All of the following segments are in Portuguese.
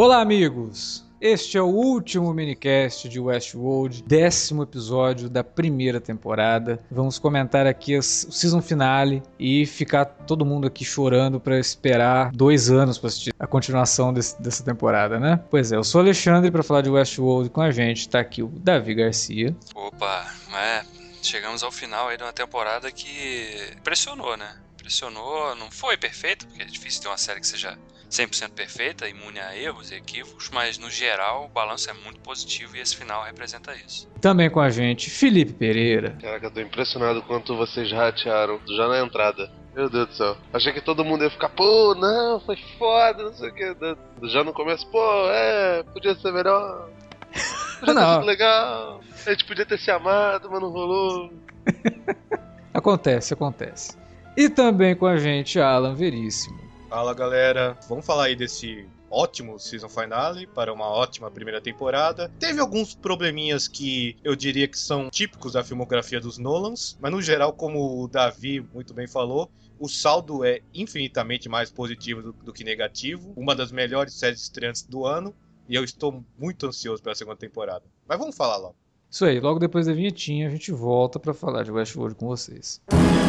Olá, amigos! Este é o último minicast de Westworld, décimo episódio da primeira temporada. Vamos comentar aqui o season finale e ficar todo mundo aqui chorando para esperar dois anos para assistir a continuação desse, dessa temporada, né? Pois é, eu sou Alexandre para falar de Westworld com a gente. Tá aqui o Davi Garcia. Opa, é, chegamos ao final aí de uma temporada que impressionou, né? Impressionou, não foi perfeito, porque é difícil ter uma série que seja 100% perfeita, imune a erros e equívocos, mas no geral o balanço é muito positivo e esse final representa isso. Também com a gente, Felipe Pereira. Caraca, eu tô impressionado quanto vocês ratearam já na entrada. Meu Deus do céu. Achei que todo mundo ia ficar, pô, não, foi foda, não sei o que. Já no começo, pô, é, podia ser melhor. Podia não. ter sido legal. A gente podia ter se amado, mas não rolou. acontece, acontece. E também com a gente, Alan Veríssimo. Fala galera, vamos falar aí desse ótimo season finale para uma ótima primeira temporada. Teve alguns probleminhas que eu diria que são típicos da filmografia dos Nolans, mas no geral, como o Davi muito bem falou, o saldo é infinitamente mais positivo do, do que negativo. Uma das melhores séries estreantes do ano e eu estou muito ansioso pela segunda temporada. Mas vamos falar lá. Isso aí, logo depois da vinhetinha a gente volta para falar de Westworld com vocês. Música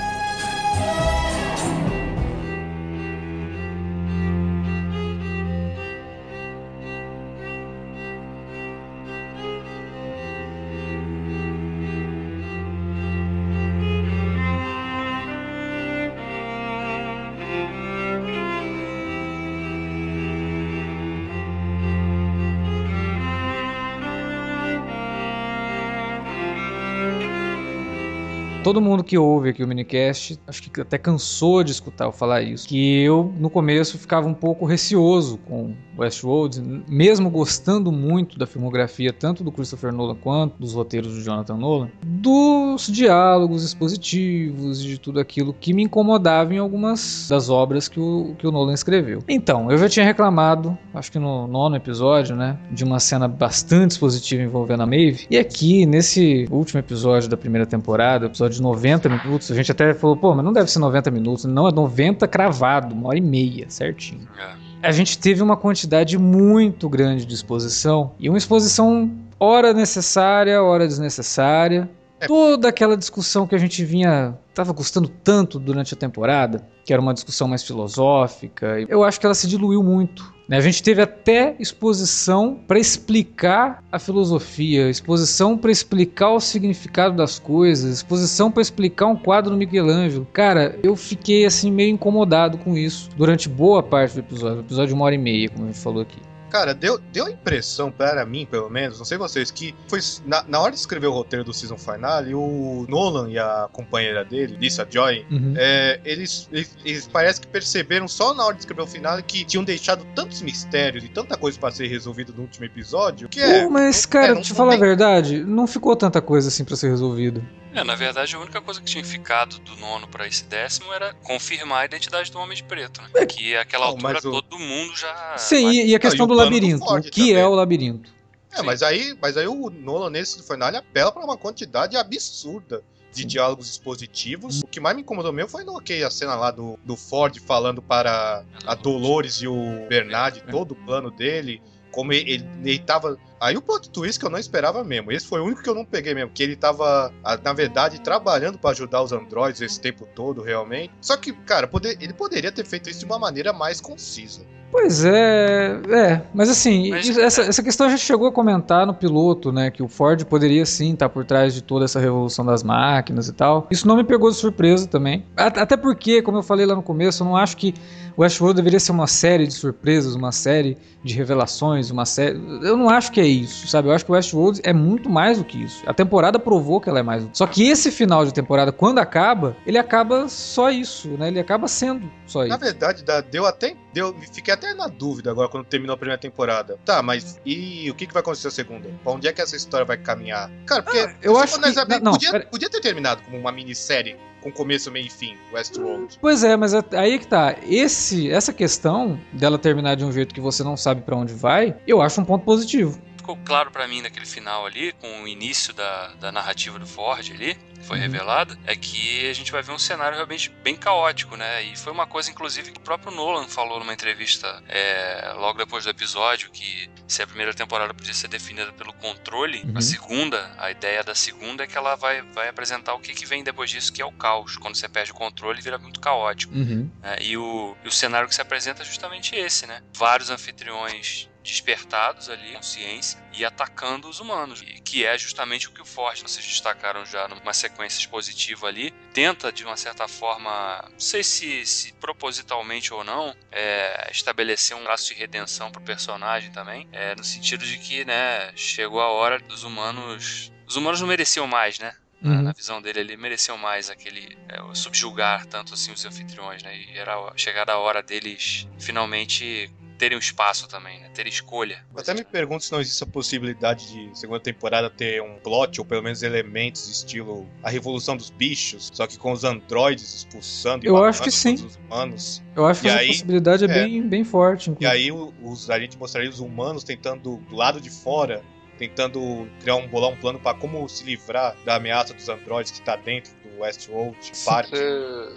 Todo mundo que ouve aqui o minicast, acho que até cansou de escutar eu falar isso, que eu no começo ficava um pouco receoso com Westworld, mesmo gostando muito da filmografia tanto do Christopher Nolan quanto dos roteiros do Jonathan Nolan, dos diálogos expositivos e de tudo aquilo que me incomodava em algumas das obras que o, que o Nolan escreveu. Então, eu já tinha reclamado, acho que no nono episódio, né, de uma cena bastante expositiva envolvendo a Maeve, e aqui nesse último episódio da primeira temporada, episódio 90 minutos. A gente até falou, pô, mas não deve ser 90 minutos. Não, é 90 cravado, uma hora e meia, certinho. É. A gente teve uma quantidade muito grande de exposição. E uma exposição hora necessária, hora desnecessária. É. Toda aquela discussão que a gente vinha. Tava custando tanto durante a temporada, que era uma discussão mais filosófica. Eu acho que ela se diluiu muito. Né? A gente teve até exposição para explicar a filosofia, exposição para explicar o significado das coisas, exposição para explicar um quadro do Michelangelo. Cara, eu fiquei assim meio incomodado com isso durante boa parte do episódio, episódio de uma hora e meia, como a gente falou aqui. Cara, deu, deu a impressão, para mim, pelo menos, não sei vocês, que foi na, na hora de escrever o roteiro do season finale, o Nolan e a companheira dele, Lisa Joy, uhum. é, eles, eles, eles parece que perceberam só na hora de escrever o final que tinham deixado tantos mistérios e tanta coisa para ser resolvido no último episódio, que é... Uh, mas, cara, é, te falar a verdade, não ficou tanta coisa assim para ser resolvido. É, na verdade, a única coisa que tinha ficado do nono para esse décimo era confirmar a identidade do Homem de Preto, né? É. Que aquela não, altura o... todo mundo já. Sim, mas... e a questão do labirinto. Do o que também. é o labirinto? É, mas aí, mas aí o Nolan nesse final ele apela para uma quantidade absurda de Sim. diálogos expositivos. O que mais me incomodou mesmo foi no que a cena lá do, do Ford falando para a Dolores e o Bernard, é. todo o plano dele, como ele, ele, tava. Aí o plot twist que eu não esperava mesmo. Esse foi o único que eu não peguei mesmo. Que ele tava, na verdade, trabalhando para ajudar os androids esse tempo todo, realmente. Só que, cara, poder, ele poderia ter feito isso de uma maneira mais concisa. Pois é, é, mas assim, Mas- essa, essa questão a gente chegou a comentar no piloto, né, que o Ford poderia sim estar por trás de toda essa revolução das máquinas e tal. Isso não me pegou de surpresa também. Até porque, como eu falei lá no começo, eu não acho que Westworld deveria ser uma série de surpresas, uma série de revelações, uma série. Eu não acho que é isso, sabe? Eu acho que Westworld é muito mais do que isso. A temporada provou que ela é mais. do que Só que esse final de temporada, quando acaba, ele acaba só isso, né? Ele acaba sendo só Na isso. verdade, dá- deu até. Deu, fiquei até na dúvida agora quando terminou a primeira temporada. Tá, mas e o que, que vai acontecer na segunda? Pra onde é que essa história vai caminhar? Cara, porque. Ah, eu acho que- bem, não, podia, pera- podia ter terminado como uma minissérie com começo, meio e fim, Westworld. Pois é, mas é- aí é que tá. Esse, essa questão dela terminar de um jeito que você não sabe pra onde vai, eu acho um ponto positivo. Ficou claro pra mim naquele final ali, com o início da, da narrativa do Ford ali, foi Uhum. revelada, é que a gente vai ver um cenário realmente bem caótico, né? E foi uma coisa, inclusive, que o próprio Nolan falou numa entrevista é, logo depois do episódio, que se a primeira temporada podia ser definida pelo controle, Uhum. a segunda, a ideia da segunda é que ela vai, vai apresentar o que, que vem depois disso, que é o caos. Quando você perde o controle, vira muito caótico. Uhum. né? E, o, e o cenário que se apresenta é justamente esse, né? Vários anfitriões despertados ali, consciência, e atacando os humanos, que é justamente o que o Forte, vocês destacaram já numa sequência expositiva ali, tenta de uma certa forma, não sei se, se propositalmente ou não, é, estabelecer um laço de redenção pro personagem também, é, no sentido de que, né, chegou a hora dos humanos... Os humanos não mereciam mais, né? Na, Uhum. na visão dele, ele mereceu mais aquele é, o subjugar tanto assim os anfitriões, né? E era chegada a hora deles finalmente terem um espaço também, né? Ter escolha. Até me pergunto se não existe a possibilidade de segunda temporada ter um plot, ou pelo menos elementos estilo a revolução dos bichos, só que com os androides expulsando e Eu acho que sim. os humanos. Eu acho que E essa aí- possibilidade é, é. bem, bem forte. E inclusive. aí o- os, a gente mostraria os humanos tentando, do lado de fora, tentando criar um bolar um plano para como se livrar da ameaça dos androides que tá dentro do Westworld Park.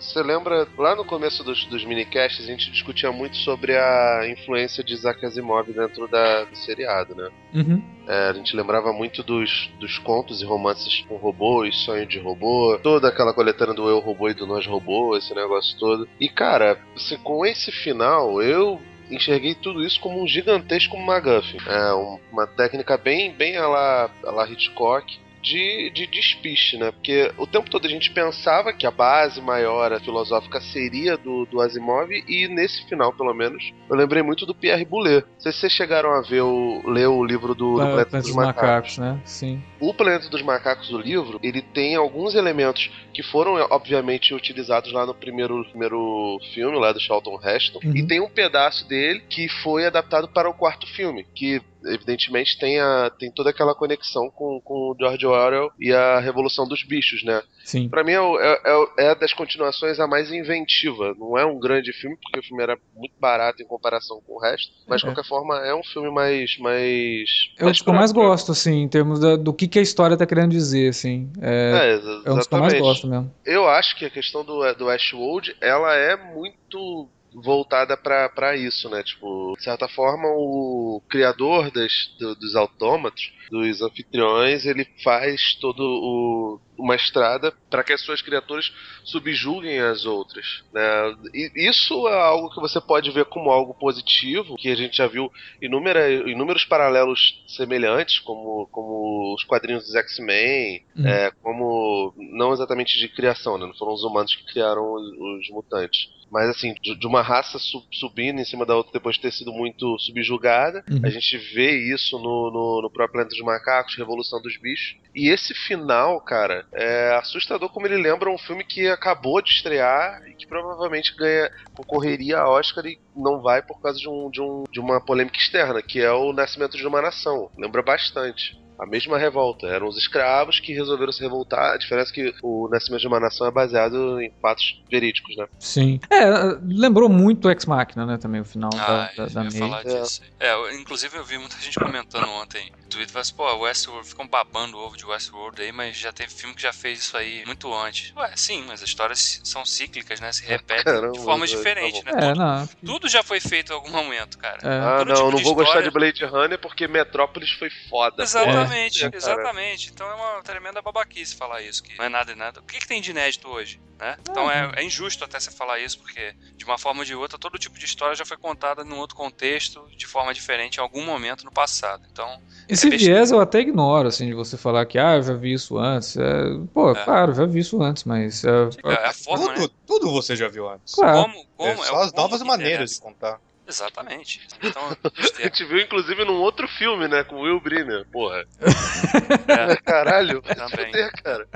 Você lembra, lá no começo dos, dos minicasts, a gente discutia muito sobre a influência de Isaac Asimov dentro da, do seriado, né? Uhum. É, a gente lembrava muito dos, dos contos e romances com robôs, sonho de robô, toda aquela coletânea do eu robô e do nós robô, esse negócio todo. E cara, assim, com esse final, eu enxerguei tudo isso como um gigantesco MacGuffin. É um- uma técnica bem, bem a la, a la Hitchcock. De, de despiste, né? Porque o tempo todo a gente pensava que a base maior a filosófica seria do, do Asimov, e nesse final, pelo menos, eu lembrei muito do Pierre Boulet. Não sei se vocês chegaram a ver o, ler o livro do, do Pla- Planeta dos dos Macacos. macacos, né? Sim. O Planeta dos Macacos do livro, ele tem alguns elementos que foram, obviamente, utilizados lá no primeiro, primeiro filme, lá do Charlton Heston. Uhum. E tem um pedaço dele que foi adaptado para o quarto filme, que evidentemente tem, a, tem toda aquela conexão com, com o George Orwell e a Revolução dos Bichos, né? Sim. Pra mim é, o- é, é o- é das continuações a mais inventiva. Não é um grande filme, porque o filme era muito barato em comparação com o resto. Mas de É. qualquer forma é um filme mais. mais É um dos que eu mais próprio. gosto, assim, em termos da- do que, que a história tá querendo dizer, assim. É, É, é um dos que eu mais gosto mesmo. Eu acho que a questão do, do Westworld, ela é muito voltada pra isso, né? Tipo, de certa forma, o criador das, do- dos autômatos, dos anfitriões, ele faz todo o uma estrada para que as suas criaturas subjuguem as outras, né? E isso é algo que você pode ver como algo positivo, que a gente já viu inúmera, inúmeros paralelos semelhantes, como, como os quadrinhos dos X-Men, Uhum. é, como não exatamente de criação, né? Não foram os humanos que criaram os, os mutantes. Mas assim, de, de uma raça su- subindo em cima da outra depois de ter sido muito subjugada. Uhum. A gente vê isso no, no, no próprio Planeta dos Macacos, Revolução dos Bichos. E esse final, cara, é assustador como ele lembra um filme que acabou de estrear e que provavelmente ganha concorreria a Oscar e não vai por causa de, um, de, um, de uma polêmica externa, que é o Nascimento de uma Nação. Lembra bastante. A mesma revolta. Eram os escravos que resolveram se revoltar. A diferença é que o Nascimento de uma Nação é baseado em fatos verídicos, né? Sim. É, lembrou muito Ex Machina, né, também, o final Ah, da, da, da falar É. disso. É, inclusive eu vi muita gente comentando ontem no Twitter, assim, pô, Westworld, ficam babando o ovo de Westworld aí, mas já teve filme que já fez isso aí muito antes. Ué, sim, mas as histórias são cíclicas, né? Se repetem Caramba, de formas tá diferentes, bom. né? É, Tudo, não. tudo já foi feito em algum momento, cara. é. Ah, Todo não, tipo não vou gostar história- de Blade Runner porque Metrópolis foi foda. Exatamente. Exatamente, cara. exatamente. Então é uma tremenda babaquice falar isso, que não é nada e nada. O que, que tem de inédito hoje? Né? Então é, é injusto até você falar isso, porque de uma forma ou de outra, todo tipo de história já foi contada num outro contexto, de forma diferente, em algum momento no passado. Então, Esse É viés eu até ignoro, assim, de você falar que, ah, eu já vi isso antes. É, pô, É. claro, já vi isso antes, mas. é, é a forma, né? Tudo, tudo você já viu antes. Claro. Como, como, É é só as como novas maneiras de interessa. contar. Exatamente. Então, A gente viu, inclusive, num outro filme, né? Com o Will Brynner, porra. é, Caralho, Também. fuder, cara.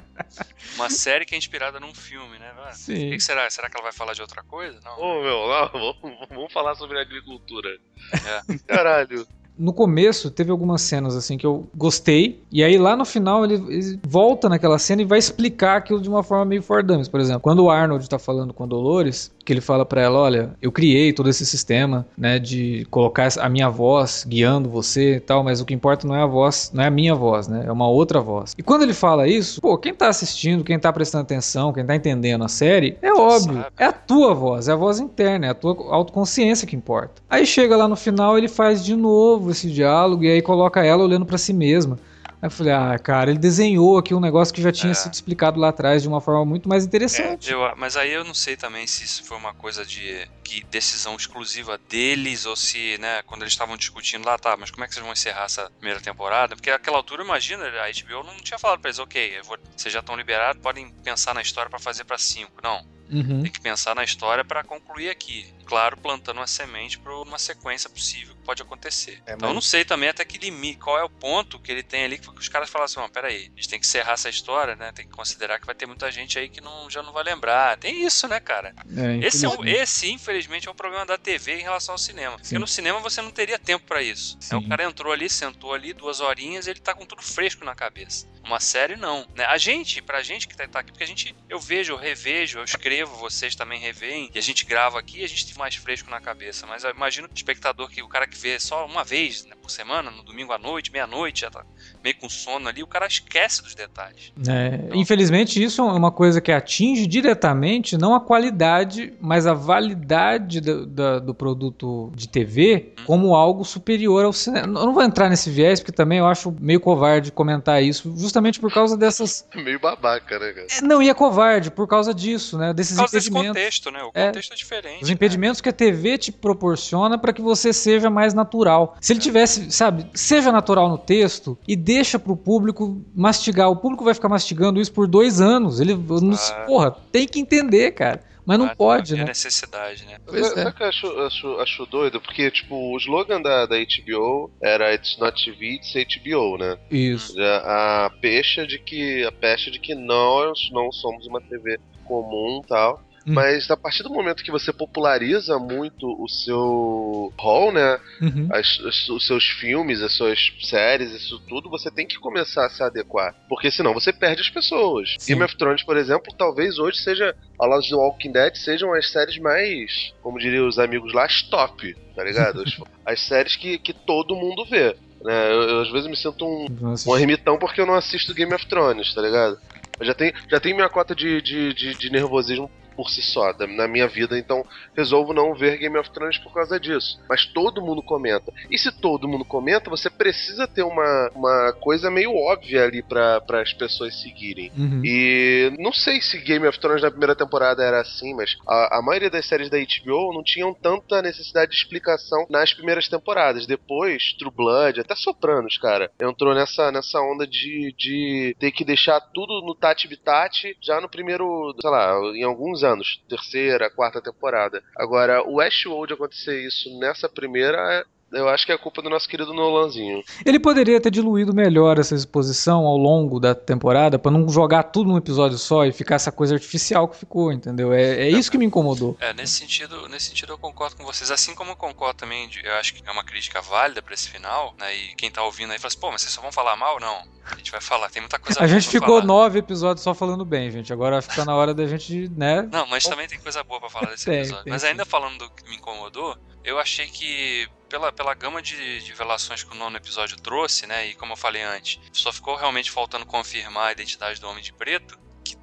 uma série que é inspirada num filme, né? O Sim. que, que será? Será que ela vai falar de outra coisa? Não. Ô, meu, lá, vamos, vamos falar sobre agricultura. É. Caralho. No começo, teve algumas cenas assim que eu gostei, e aí lá no final ele, ele volta naquela cena e vai explicar aquilo de uma forma meio for dummies. Por exemplo, quando o Arnold tá falando com a Dolores, que ele fala pra ela: Olha, eu criei todo esse sistema, né, de colocar a minha voz guiando você e tal, mas o que importa não é a voz, não é a minha voz, né, é uma outra voz. E quando ele fala isso, pô, quem tá assistindo, quem tá prestando atenção, quem tá entendendo a série, é óbvio, sabe. é a tua voz, é a voz interna, é a tua autoconsciência que importa. Aí chega lá no final, ele faz de novo esse diálogo e aí coloca ela olhando pra si mesma. Aí eu falei, ah, cara, ele desenhou aqui um negócio que já tinha É. sido explicado lá atrás de uma forma muito mais É, interessante. eu- mas aí eu não sei também se isso foi uma coisa de que decisão exclusiva deles ou se, né, quando eles estavam discutindo lá, tá, mas como é que vocês vão encerrar essa primeira temporada? Porque naquela altura, imagina, a HBO não tinha falado pra eles, ok, vou- vocês já estão liberados, podem pensar na história pra fazer pra cinco. Não, Uhum. tem que pensar na história pra concluir aqui. Claro, plantando uma semente pra uma sequência possível que pode acontecer. É, então eu não sei também até que limite, qual é o ponto que ele tem ali que os caras falam assim, ó, peraí, a gente tem que encerrar essa história, né? Tem que considerar que vai ter muita gente aí que não, já não vai lembrar. Tem isso, né, cara? É, Esse, é infelizmente. esse, infelizmente, é um problema da TV em relação ao cinema. Sim. Porque no cinema você não teria tempo pra isso. Sim. É, o cara entrou ali, sentou ali, duas horinhas, ele tá com tudo fresco na cabeça. Uma série, não. Né? A gente, pra gente que tá, tá aqui, porque a gente, eu vejo, eu revejo, eu escrevo, vocês também reveem, e a gente grava aqui, a gente mais fresco na cabeça. Mas eu imagino o espectador que o cara que vê só uma vez né, por semana, no domingo à noite, meia-noite, já tá meio com sono ali, o cara esquece dos detalhes. É, infelizmente, isso é uma coisa que atinge diretamente não a qualidade, mas a validade do, da- do produto de TV como algo superior ao cinema. Eu não vou entrar nesse viés, porque também eu acho meio covarde comentar isso, justamente por causa dessas. Meio babaca, né, cara? É, Não, e é covarde por causa disso, né? Desses Por causa desse impedimentos. contexto, né? O É. contexto é, diferente. Os impedimentos que a TV te proporciona para que você seja mais natural. Se ele tivesse, sabe, seja natural no texto e deixa pro público mastigar. O público vai ficar mastigando isso por dois anos. Ele, Ah. porra, tem que entender, cara. Mas não Ah, pode, havia né? necessidade, né? Pois é. sabe o que eu acho, acho, acho doido? Porque, tipo, o slogan da, da HBO era It's not TV, it's HBO, né? Isso. A, a pecha de que. A pecha de que nós não somos uma TV comum e tal. Hum. Mas a partir do momento que você populariza muito o seu hall, né? Uhum. as- as- os seus filmes, as suas séries, isso tudo, você tem que começar a se adequar. Porque senão você perde as pessoas. Sim. Game of Thrones, por exemplo, talvez hoje seja, ao lado do Walking Dead, sejam as séries mais, como diriam os amigos lá, as top, tá ligado? As, as séries que, que todo mundo vê. Né? Eu, eu, às vezes me sinto um, um ermitão porque eu não assisto Game of Thrones, tá ligado? Eu já tenho, já tenho minha cota de, de, de, de nervosismo por si só da- na minha vida, então resolvo não ver Game of Thrones por causa disso. Mas todo mundo comenta. E se todo mundo comenta, você precisa ter uma, uma coisa meio óbvia ali para as pessoas seguirem. Uhum. E não sei se Game of Thrones na primeira temporada era assim, mas a, a maioria das séries da HBO não tinham tanta necessidade de explicação nas primeiras temporadas. Depois, True Blood, até Sopranos, cara, entrou nessa, nessa onda de, de ter que deixar tudo no tati-bitati já no primeiro, sei lá, em alguns anos, terceira, quarta temporada. Agora, o Westworld acontecer isso nessa primeira, é- eu acho que é culpa do nosso querido Nolanzinho. Ele poderia ter diluído melhor essa exposição ao longo da temporada pra não jogar tudo num episódio só e ficar essa coisa artificial que ficou, entendeu? É, é isso que me incomodou. É, nesse sentido, nesse sentido eu concordo com vocês. Assim como eu concordo também, de- eu acho que é uma crítica válida pra esse final, né? E quem tá ouvindo aí fala assim, pô, mas vocês só vão falar mal? Não. A gente vai falar, tem muita coisa A boa gente pra ficou falar. nove episódios só falando bem, gente. Agora tá na hora da gente, né? Não, mas também tem coisa boa pra falar desse Tem, episódio. tem mas ainda falando do que me incomodou, eu achei que pela, pela gama de, de revelações que o nono episódio trouxe, né? E como eu falei antes, só ficou realmente faltando confirmar a identidade do Homem de Preto, que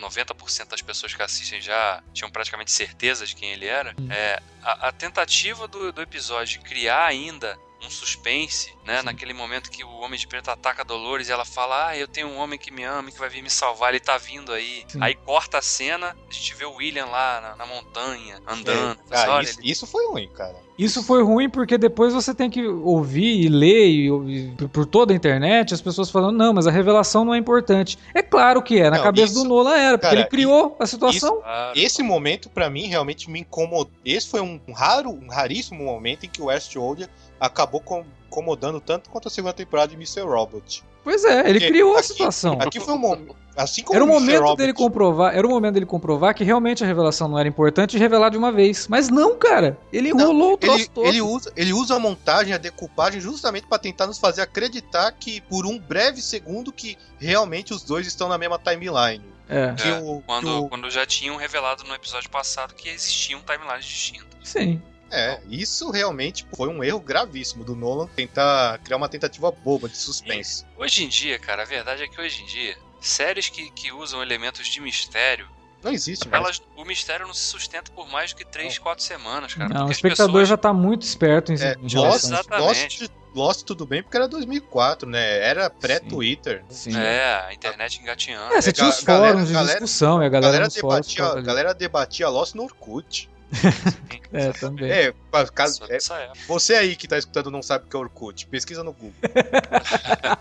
90% das pessoas que assistem já tinham praticamente certeza de quem ele era. Hum. É, a, a tentativa do, do episódio de criar ainda um suspense, né? Naquele momento que o Homem de Preto ataca a Dolores e ela fala: Ah, eu tenho um homem que me ama, que vai vir me salvar, ele tá vindo aí. Sim. Aí corta a cena, a gente vê o William lá na, na montanha, andando. É, ah, Olha, isso, ele- isso foi ruim, cara. Isso foi ruim porque depois você tem que ouvir e ler e ouvir por- toda a internet as pessoas falando, não, mas a revelação não é importante. É claro que é, na Não, cabeça isso- do Nolan era, porque cara, ele criou a situação. Claro. Esse momento, pra mim, realmente me incomodou. Esse foi um raro, um raríssimo momento em que o Westworld acabou com- incomodando tanto quanto a segunda temporada de Mr. Robot. Pois é, ele Porque criou a aqui- situação. Aqui foi um momento. Assim como Era o momento dele comprovar, era o momento dele comprovar que realmente a revelação não era importante e revelar de uma vez. Mas não, cara. Ele Não, enrolou o troço Ele, todo. ele, usa, ele usa a montagem, a decupagem, justamente pra tentar nos fazer acreditar que, por um breve segundo, que realmente os dois estão na mesma timeline. É, Que É, o, que Quando, o- quando já tinham revelado no episódio passado que existiam timelines distintas. sim. É, isso realmente foi um erro gravíssimo do Nolan tentar criar uma tentativa boba de suspense. Hoje em dia, cara, a verdade é que hoje em dia, séries que, que usam elementos de mistério, Não existe mais. elas, o mistério não se sustenta por mais do que 3, 4 semanas, cara. Não, o espectador pessoas- já tá muito esperto em, É, em Lost, relação a isso. Exatamente. Lost, Lost tudo bem porque era 2004, né? Era pré-Twitter. Sim. É, a internet engatinhando. É, você tinha os ga- galera- fóruns de galera- discussão e a galera, galera, fóruns debatia, ficava a galera debatia Lost no Orkut. É, também. É, caso- é, dessa época. você aí que tá escutando não sabe o que é Orkut, pesquisa no Google.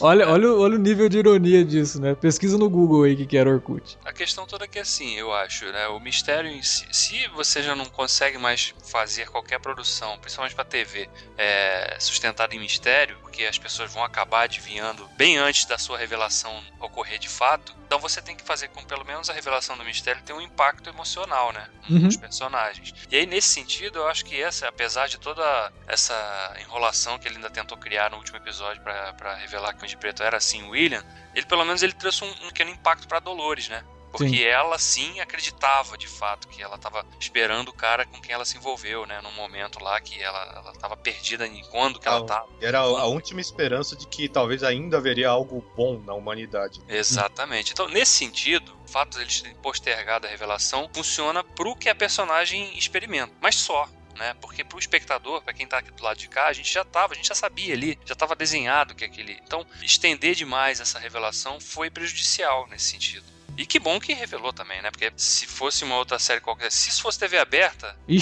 Olha, olha, o- olha o nível de ironia disso, né? Pesquisa no Google aí o que, que era Orkut. A questão toda é que assim, eu acho, né? O mistério em si, se você já não consegue mais fazer qualquer produção, principalmente pra TV, é, sustentada em mistério, porque as pessoas vão acabar adivinhando bem antes da sua revelação ocorrer de fato, então você tem que fazer com pelo menos a revelação do mistério ter um impacto emocional, né? Uhum. Nos personagens. E aí, nesse sentido, eu acho que essa, apesar de toda essa enrolação que ele ainda tentou criar no último episódio pra revelar que o de Preto era assim William, ele pelo menos ele trouxe um, um pequeno impacto pra Dolores, né? Porque Sim. ela sim acreditava de fato que ela tava esperando o cara com quem ela se envolveu, né? Num momento lá que ela, ela tava perdida em quando que ela Ah, tava. Era a, última esperança de que talvez ainda haveria algo bom na humanidade. Exatamente. Então, nesse sentido, o fato deles terem postergado a revelação funciona pro que a personagem experimenta, mas só. Né? Porque pro espectador, pra quem tá aqui do lado de cá, a gente já tava, a gente já sabia ali, já tava desenhado que aquele. Então, estender demais essa revelação foi prejudicial nesse sentido. E que bom que revelou também, né? Porque se fosse uma outra série qualquer, se isso fosse TV aberta, Ixi.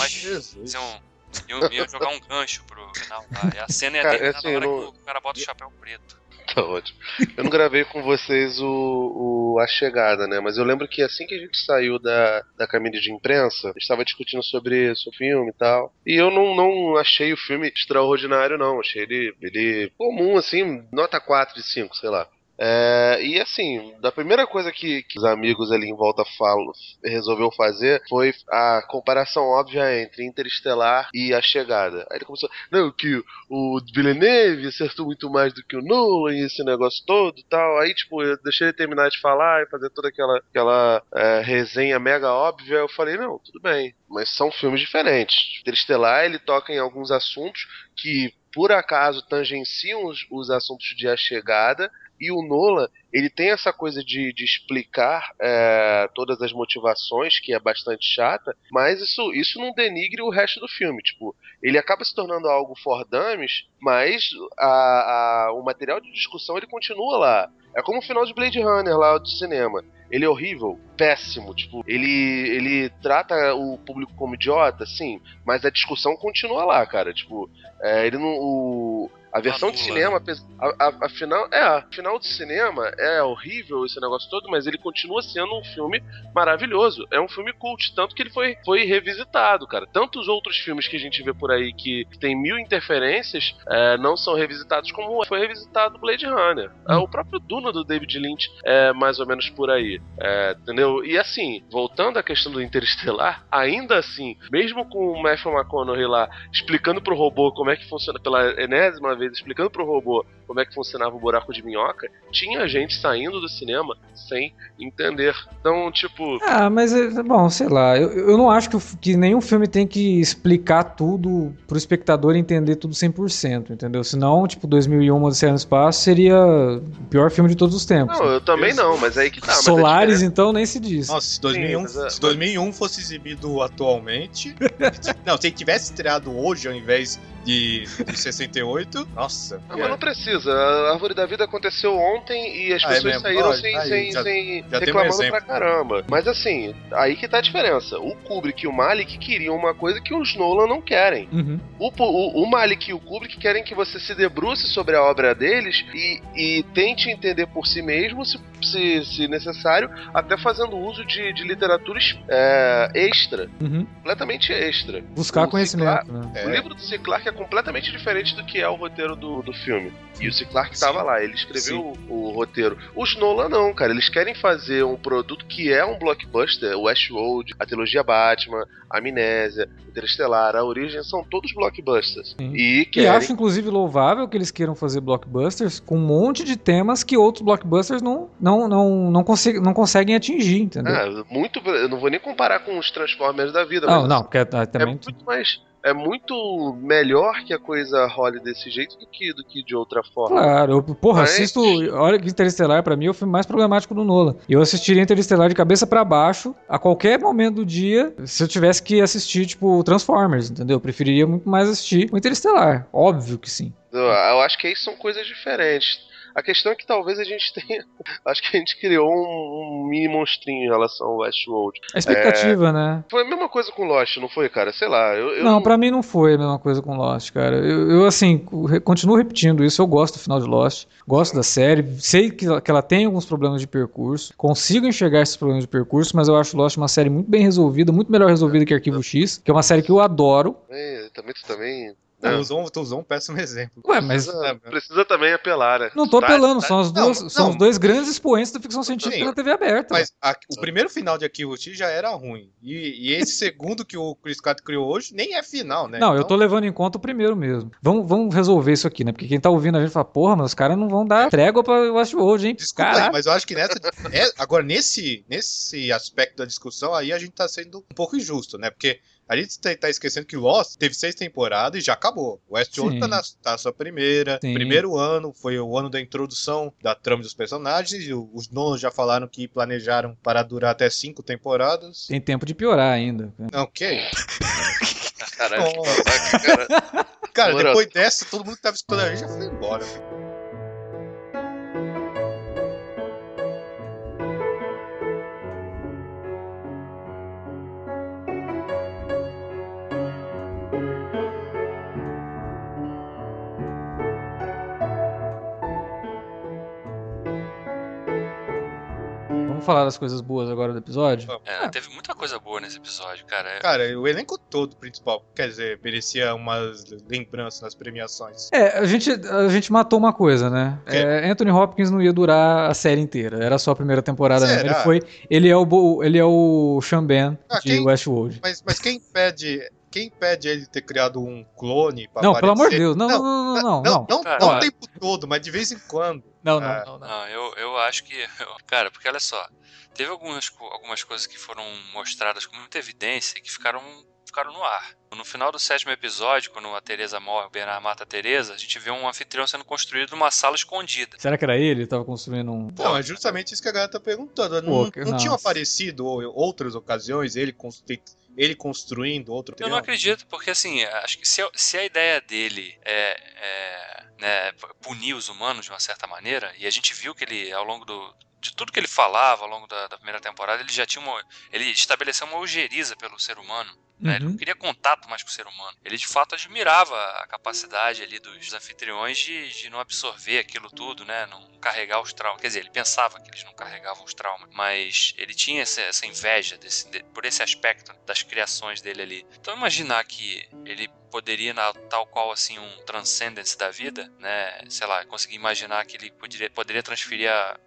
mas iam, iam, iam jogar um gancho pro final. Tá? E a cena ia Cara, terminar assim, na hora não- que o cara bota o chapéu preto. Tá ótimo. Eu não gravei com vocês o, o A Chegada, né? Mas eu lembro que assim que a gente saiu da, da cabine de imprensa, a gente estava discutindo sobre, sobre o filme e tal. E eu não, não achei o filme extraordinário, não. Achei ele, ele comum, assim, nota 4 de 5, sei lá. É, e assim, da primeira coisa que, que os amigos ali em volta falam, resolveu fazer foi a comparação óbvia entre Interestelar e A Chegada. Aí ele começou, não, que o Villeneuve acertou muito mais do que o Nolan e esse negócio todo tal. Aí, tipo, eu deixei ele terminar de falar e fazer toda aquela, aquela é, resenha mega óbvia. Eu falei, não, tudo bem, mas são filmes diferentes. Interestelar, ele toca em alguns assuntos que, por acaso, tangenciam os, os assuntos de A Chegada. E o Nolan, ele tem essa coisa de, de explicar é, todas as motivações, que é bastante chata, mas isso, isso não denigre o resto do filme. Tipo, ele acaba se tornando algo for dummies, mas a, a- o material de discussão ele continua lá. É como o final de Blade Runner lá do cinema. Ele é horrível, péssimo. Tipo, ele, ele trata o público como idiota, sim, mas a discussão continua lá, cara. Tipo, é, ele não. O, a versão de Anula, cinema, apes- a, a, a final, é, a final de cinema é horrível esse negócio todo, mas ele continua sendo um filme maravilhoso. É um filme cult, tanto que ele foi, foi revisitado, cara. Tantos outros filmes que a gente vê por aí que tem mil interferências é, não são revisitados como foi revisitado Blade Runner. É, o próprio Duna do David Lynch é mais ou menos por aí. É, entendeu? E assim, voltando à questão do Interestelar, ainda assim, mesmo com o Matthew McConaughey lá explicando pro robô como é que funciona, pela enésima vez, explicando pro robô como é que funcionava o buraco de minhoca, tinha gente saindo do cinema sem entender. Então, tipo. Ah, mas, é, bom, sei lá. Eu, eu não acho que, que nenhum filme tem que explicar tudo pro espectador entender tudo 100%, entendeu? Senão, tipo, 2001 Odisseia no Espaço seria o pior filme de todos os tempos. Não, eu também não, mas aí que tá. mas a Solares, diferença- então, nem se diz. Nossa, se 2001, mas é- se 2001 fosse exibido atualmente. não, se ele tivesse estreado hoje ao invés de, de 68, nossa. Não, mas não precisa. A Árvore da Vida aconteceu ontem e as Ah, é pessoas mesmo? saíram sem, aí, sem, já- sem já um reclamando pra caramba. Mas assim, aí que tá a diferença. O Kubrick e o Malik queriam uma coisa que os Nolan não querem. Uhum. O, o, o Malik e o Kubrick querem que você se debruce sobre a obra deles e, e tente entender por si mesmo, se, se, se necessário, até fazendo uso de, de literatura é, extra, Uhum. completamente extra. Buscar O conhecimento, né? É. O livro do C. Clarke é completamente diferente do que é o roteiro do, do filme. E o C. Clarke estava lá, ele escreveu o, o roteiro. Os Nolan não, cara. Eles querem fazer um produto que é um blockbuster. O Westworld, a trilogia Batman, a Amnésia, Interestelar, a Origem, são todos blockbusters. Sim. E E querem... acho, inclusive, louvável que eles queiram fazer blockbusters com um monte de temas que outros blockbusters não, não, não, não, consegu- não conseguem atingir, entendeu? Ah, muito... Eu não vou nem comparar com os Transformers da vida, não, não, porque ah, é também. muito mais... É muito melhor que a coisa role desse jeito do que, do que de outra forma. Claro, eu, porra, Mas- assisto. Olha que Interestelar pra mim é o filme mais problemático do Nolan. Eu assistiria Interestelar de cabeça pra baixo a qualquer momento do dia se eu tivesse que assistir, tipo, Transformers, entendeu? Eu preferiria muito mais assistir o Interestelar. Óbvio que sim. Eu, eu acho que aí são coisas diferentes. A questão é que talvez a gente tenha. Acho que a gente criou um, um mini monstrinho em relação ao Westworld. A expectativa, né? Foi a mesma coisa com Lost, não foi, cara? Sei lá. Eu, eu Não, pra mim não foi a mesma coisa com Lost, cara. Eu, eu, assim, continuo repetindo isso. Eu gosto do final de Lost, gosto da série, sei que ela, que ela tem alguns problemas de percurso, consigo enxergar esses problemas de percurso, mas eu acho Lost uma série muito bem resolvida, muito melhor resolvida que Arquivo X, que é uma série que eu adoro. É, também, tu Tu Não, usou, um péssimo exemplo. Ué, mas precisa, precisa também apelar, né? não tô Tá- apelando, tá- são, as não, duas, são não. os dois grandes expoentes da ficção científica Sim. na TV aberta. Mas a- o primeiro final de X já era ruim. E, e esse segundo que o Chris Pratt criou hoje nem é final, né? Não, eu Então, tô levando em conta o primeiro mesmo. Vamos, vamos resolver isso aqui, né? Porque quem tá ouvindo a gente fala, porra, mas os caras não vão dar trégua pra Westworld, hein? Desculpa aí, mas eu acho que nessa. é- agora, nesse, nesse aspecto da discussão, aí a gente tá sendo um pouco injusto, né? Porque a gente tá, tá esquecendo que Lost teve seis temporadas e já acabou. Westworld tá na, tá na sua primeira. Sim. Primeiro ano foi o ano da introdução da trama dos personagens. E os Nolan já falaram que planejaram para durar até cinco temporadas. Tem tempo de piorar ainda. Ok. Caralho, Nossa. cara. Cara, depois dessa, todo mundo que tava escutando a gente já foi embora. Vamos falar das coisas boas agora do episódio? É, teve muita coisa boa nesse episódio, cara. É- Cara, o elenco todo principal, quer dizer, merecia umas lembranças nas premiações. É, a gente, a gente matou uma coisa, né? Quê? É, Anthony Hopkins não ia durar a série inteira. Era só a primeira temporada mesmo. Ele foi. Ele é o, ele é o Sean Ben Ah, de quem- Westworld. Mas, mas quem impede. Quem impede ele ter criado um clone pra Não, pelo amor de aparecer? Deus. Não, não, não, não, não. Não, não, Cara, não ó. o tempo todo, mas de vez em quando. Não, não, não, não. Não, eu, eu acho que. Cara, porque olha só. Teve algumas, algumas coisas que foram mostradas com muita evidência que ficaram, ficaram no ar. No final do sétimo episódio, quando a Teresa morre, o Bernard mata a Teresa, a gente vê um anfitrião sendo construído numa sala escondida. Será que era ele? Ele tava construindo um. Não, é justamente isso que a galera tá perguntando. Pô, Não, que- não tinham aparecido ou- outras ocasiões ele, constru- ele construindo outro Eu não acredito, porque assim, acho que se, a- se a ideia dele é, é, né, punir os humanos de uma certa maneira, e a gente viu que ele, ao longo do. De tudo que ele falava ao longo da, da primeira temporada, ele já tinha uma. Ele estabeleceu uma ojeriza pelo ser humano. Né? Ele não queria contato mais com o ser humano. Ele de fato admirava a capacidade ali dos anfitriões de, de não absorver aquilo tudo, né? Não carregar os traumas. Quer dizer, ele pensava que eles não carregavam os traumas, mas ele tinha essa, essa inveja desse, de- por esse aspecto das criações dele ali. Então imaginar que ele poderia, na- tal qual assim, um transcendence da vida, né? Sei lá, conseguir imaginar que ele poderia, poderia transferir a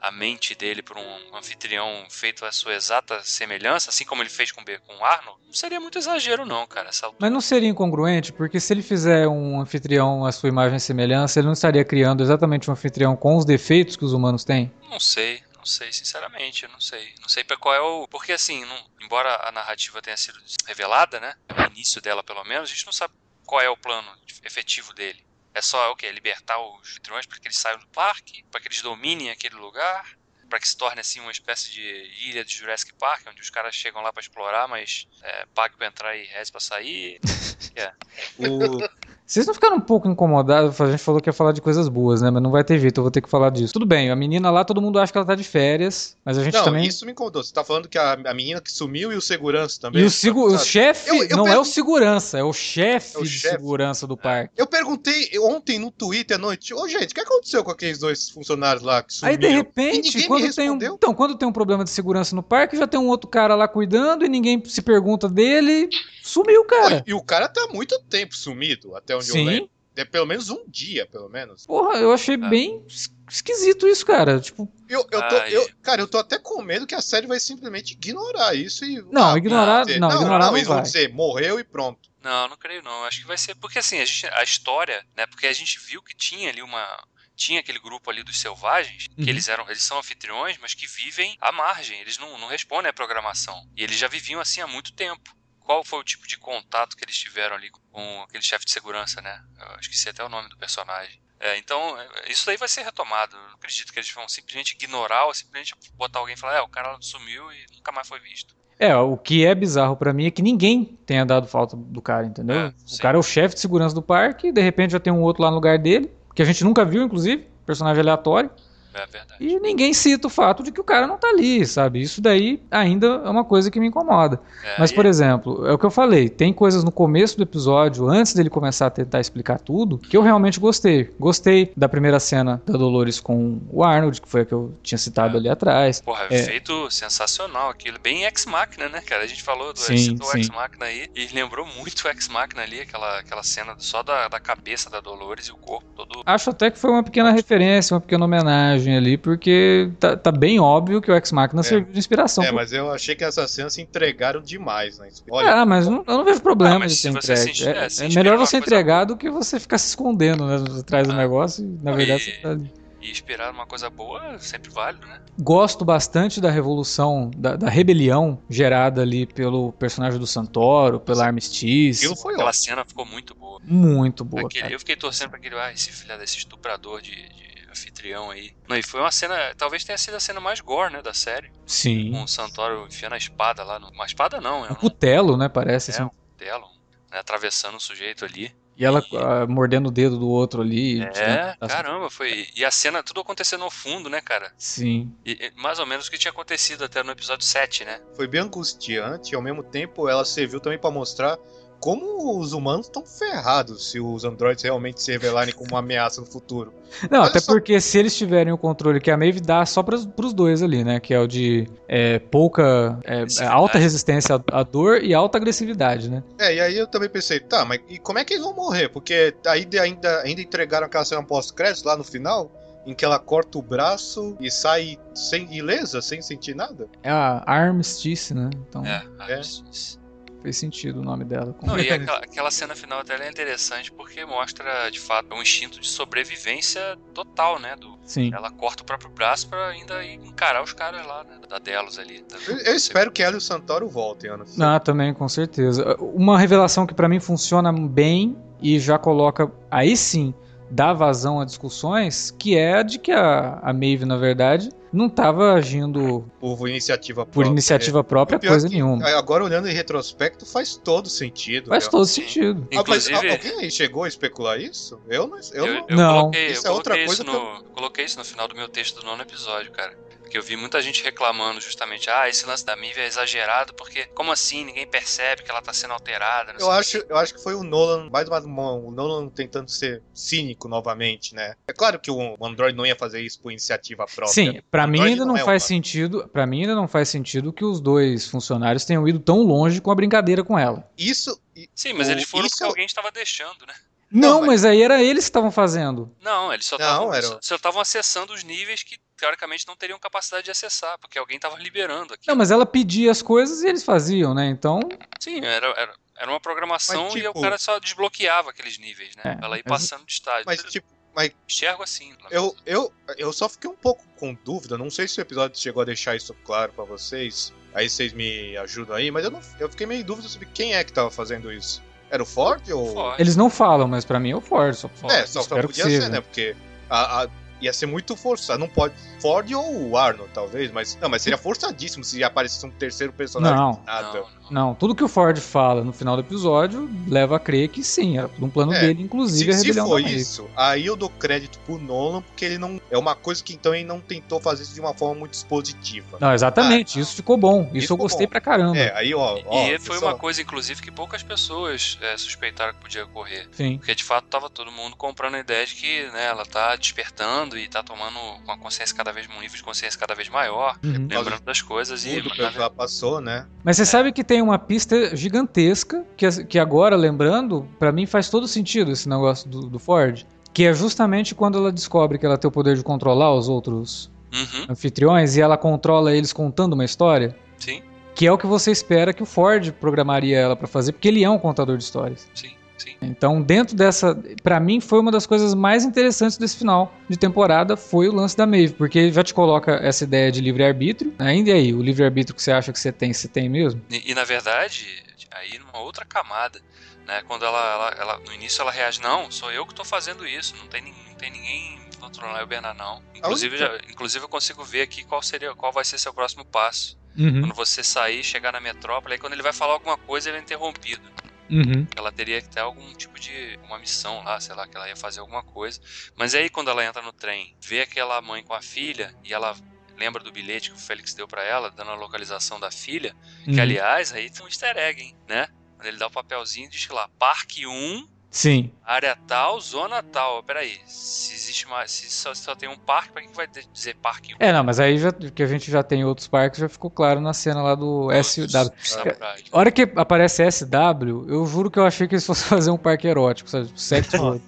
a mente dele por um anfitrião feito à sua exata semelhança, assim como ele fez com, com o Arnold, não seria muito exagero, não, cara. Mas não seria incongruente, porque se ele fizer um anfitrião à sua imagem e semelhança, ele não estaria criando exatamente um anfitrião com os defeitos que os humanos têm? Não sei. Não sei, sinceramente, eu não sei. Não sei pra qual é o. Porque assim, não... embora a narrativa tenha sido revelada, né? No início dela, pelo menos, a gente não sabe qual é o plano efetivo dele. É só o quê? Libertar os anfitriões para que eles saiam do parque, para que eles dominem aquele lugar, para que se torne assim uma espécie de ilha de Jurassic Park, onde os caras chegam lá para explorar, mas é, pague para entrar e reze para sair. é. O, Vocês não ficaram um pouco incomodados? A gente falou que ia falar de coisas boas, né? Mas não vai ter jeito, eu vou ter que falar disso. Tudo bem, a menina lá, todo mundo acha que ela tá de férias, mas a gente não, também. isso me incomodou. Você tá falando que a, a menina que sumiu e o segurança também. E o, segu... o sabe? chefe Eu- eu não é pergun- o segurança, é o chefe É o de chefe. segurança do parque. Eu perguntei ontem no Twitter à noite, ô gente, o que aconteceu com aqueles dois funcionários lá que sumiram? Aí de repente, quando tem um, então, quando tem um problema de segurança no parque, já tem um outro cara lá cuidando e ninguém se pergunta dele, sumiu, cara. E o cara tá há muito tempo sumido, até onde eu Sim. lembro. É pelo menos um dia, pelo menos. Porra, eu achei Ah. bem es- esquisito isso, cara. Tipo, Eu, eu tô, eu, cara, eu tô até com medo que a série vai simplesmente ignorar isso e. não, ah, ignorar, dizer, não, ignorar não eles vão vai. dizer, morreu e pronto. Não, não creio não. Acho que vai ser. Porque assim, a, gente, a história, né? Porque a gente viu que tinha ali uma. Tinha aquele grupo ali dos selvagens, Uhum. que eles eram, eles são anfitriões, mas que vivem à margem. Eles não, não respondem à programação. E eles já viviam assim há muito tempo. Qual foi o tipo de contato que eles tiveram ali com aquele chefe de segurança, né? Eu esqueci até o nome do personagem. É, então, é, isso daí vai ser retomado. Eu não acredito que eles vão simplesmente ignorar ou simplesmente botar alguém e falar, é, o cara sumiu e nunca mais foi visto. É, o que é bizarro pra mim é que ninguém tenha dado falta do cara, entendeu? É, o sim. cara é o chefe de segurança do parque, e de repente já tem um outro lá no lugar dele, que a gente nunca viu, inclusive, personagem aleatório, É verdade. e ninguém cita o fato de que o cara não tá ali, sabe? Isso daí ainda é uma coisa que me incomoda. É, Mas, por exemplo, é o que eu falei, tem coisas no começo do episódio, antes dele começar a tentar explicar tudo, que eu realmente gostei. Gostei da primeira cena da Dolores com o Arnold, que foi a que eu tinha citado É. ali atrás. Porra, É. feito sensacional aquilo. Bem Ex-Machina, né, cara? A gente falou do Sim, citou o sim. Ex-Machina aí e lembrou muito o Ex-Machina ali, aquela, aquela cena só da, da cabeça da Dolores e o corpo todo. Acho até que foi uma pequena referência, uma pequena homenagem ali, porque tá, tá bem óbvio que o Ex Machina É. serviu de inspiração. É, pro- mas eu achei que essas cenas se entregaram demais, né? Olha, Ah, mas não- eu não vejo problema Ah, de se ser você entregue. se- é, é, se é melhor você entregar do que você ficar se escondendo né, atrás do Ah. negócio e na verdade e- você tá ali. E esperar uma coisa boa é sempre válido, né? Gosto bastante da revolução, da, da rebelião gerada ali pelo personagem do Santoro, pela Armistice. foi Aquela ótimo. cena ficou muito boa. Muito boa. Aquele- cara. eu fiquei torcendo pra aquele, ah, esse filho desse estuprador de, de anfitrião aí. Não, e foi uma cena, talvez tenha sido a cena mais gore, né, da série. Sim. Com o Santoro enfiando a espada lá. No, uma espada não, é Um cutelo, né? Parece. é assim. um cutelo, né, atravessando o sujeito ali. E ela ah, mordendo o dedo do outro ali. É, tirando- caramba, foi. E a cena, tudo acontecendo no fundo, né, cara? Sim. E, e mais ou menos o que tinha acontecido até no episódio 7, né? Foi bem angustiante e ao mesmo tempo ela serviu também pra mostrar como os humanos estão ferrados se os androides realmente se revelarem como uma ameaça no futuro. Não, Olha até só. porque se eles tiverem o controle que a Maeve dá só pros, pros dois ali, né? Que é o de é, pouca. é, é, alta resistência à, à dor e alta agressividade, né? É, e aí eu também pensei, tá, mas e como é que eles vão morrer? Porque aí ainda, ainda entregaram aquela cena pós-crédito lá no final, em que ela corta o braço e sai sem ilesa, sem sentir nada. É a Armistice, né? Então É, É. fez sentido o nome dela. Não, e aquela, aquela cena final dela é interessante porque mostra, de fato, um instinto de sobrevivência total, né? Do, Sim. ela corta o próprio braço pra ainda encarar os caras lá, né? Da Delos ali. Da- Eu, eu espero que ela e o Santoro voltem, Ana. Ah, também, com certeza. Uma revelação que pra mim funciona bem e já coloca, aí sim, dá vazão a discussões, que é a de que a, a Maeve, na verdade, não estava agindo Por iniciativa por própria. iniciativa própria, coisa que, nenhuma. Agora olhando em retrospecto, faz todo sentido. Faz todo sentido. Ah, mas alguém aí chegou a especular isso? Eu não. Eu, eu, não. eu Não. coloquei, Isso eu é outra coisa isso no, eu coloquei isso no final do meu texto do nono episódio, cara. Porque eu vi muita gente reclamando justamente, ah, esse lance da Mive é exagerado, porque como assim ninguém percebe que ela tá sendo alterada? não Eu acho, eu acho que foi o Nolan, mais uma mão, o Nolan tentando ser cínico novamente, né? É claro que o Android não ia fazer isso por iniciativa própria. Sim, pra O mim ainda não é faz uma- sentido, para mim ainda não faz sentido que os dois funcionários tenham ido tão longe com a brincadeira com ela. Isso. Sim, mas o- eles foram isso- porque alguém estava deixando, né? Não, Não, mas... aí era eles que estavam fazendo. Não, eles só Não, estavam era- só estavam acessando os níveis que teoricamente não teriam capacidade de acessar, porque alguém estava liberando aqui. Não, mas ela pedia as coisas e eles faziam, né? Então. Sim, era, era, era uma programação Mas, e tipo- o cara só desbloqueava aqueles níveis, né? É, ela ir mas- passando de estágio. Mas, tipo, mas Enxergo assim. eu, eu, eu só fiquei um pouco com dúvida. Não sei se o episódio chegou a deixar isso claro pra vocês. Aí vocês me ajudam aí, mas eu, não, eu fiquei meio em dúvida sobre quem é que tava fazendo isso. Era o Ford ou. Ford. Eles não falam, mas pra mim é o Ford. Só É, só, só podia ser, né? Porque a, a- ia ser muito forçado. Não pode. Ford ou o Arnold, talvez, mas. Não, mas seria forçadíssimo se aparecesse um terceiro personagem. Não. Nada. Não, não. Não, tudo que o Ford fala no final do episódio leva a crer que sim, era um plano É, dele, inclusive a Se, se Maeve. isso, aí eu dou crédito pro Nolan, porque ele não. É uma coisa que então ele não tentou fazer isso de uma forma muito expositiva. Não, exatamente, Ah, isso ficou bom. Isso, Isso eu gostei bom. pra caramba. É, aí, ó. ó e foi pessoal, uma coisa, inclusive, que poucas pessoas é, suspeitaram que podia ocorrer. Sim. Porque de fato tava todo mundo comprando a ideia de que né, ela tá despertando e tá tomando uma consciência cada vez, um nível de consciência cada vez maior, Uhum. lembrando das coisas e. Tudo na que ela passou, né? Mas você sabe que tem uma pista gigantesca, que, que agora, lembrando, pra mim faz todo sentido esse negócio do, do Ford. Que é justamente quando ela descobre que ela tem o poder de controlar os outros Uhum, anfitriões e ela controla eles contando uma história. sim, Que é o que você espera que o Ford programaria ela pra fazer, porque ele é um contador de histórias. sim, sim. Então, dentro dessa, Pra mim foi uma das coisas mais interessantes desse final de temporada foi o lance da Maeve, porque já te coloca essa ideia de livre arbítrio. Ainda e aí, o livre arbítrio que você acha que você tem, você tem mesmo? E, e, na verdade, aí numa outra camada, né? Quando ela, ela, ela- no início ela reage, não, sou eu que tô fazendo isso, não tem, não tem ninguém controlando o Bernard, não. Inclusive, já- inclusive eu consigo ver aqui qual seria, qual vai ser seu próximo passo. Uhum. Quando você sair, chegar na metrópole, aí quando ele vai falar alguma coisa, ele é interrompido. Uhum. Ela teria que ter algum tipo de uma missão lá, sei lá, que ela ia fazer alguma coisa. Mas aí quando ela entra no trem, vê aquela mãe com a filha e ela lembra do bilhete que o Félix deu pra ela, dando a localização da filha, que Uhum. aliás, aí tem um easter egg, hein, né? Quando ele dá o papelzinho, diz lá, Parque 1, Sim. área tal, zona tal. Peraí, se existe uma. Se só, só tem um parque, pra que vai dizer Parque 1? É, não, mas aí já, que a gente já tem outros parques, já ficou claro na cena lá do SW. Samurai. A hora que aparece SW, eu juro que eu achei que eles fossem fazer um parque erótico, sabe? Tipo, Sex World.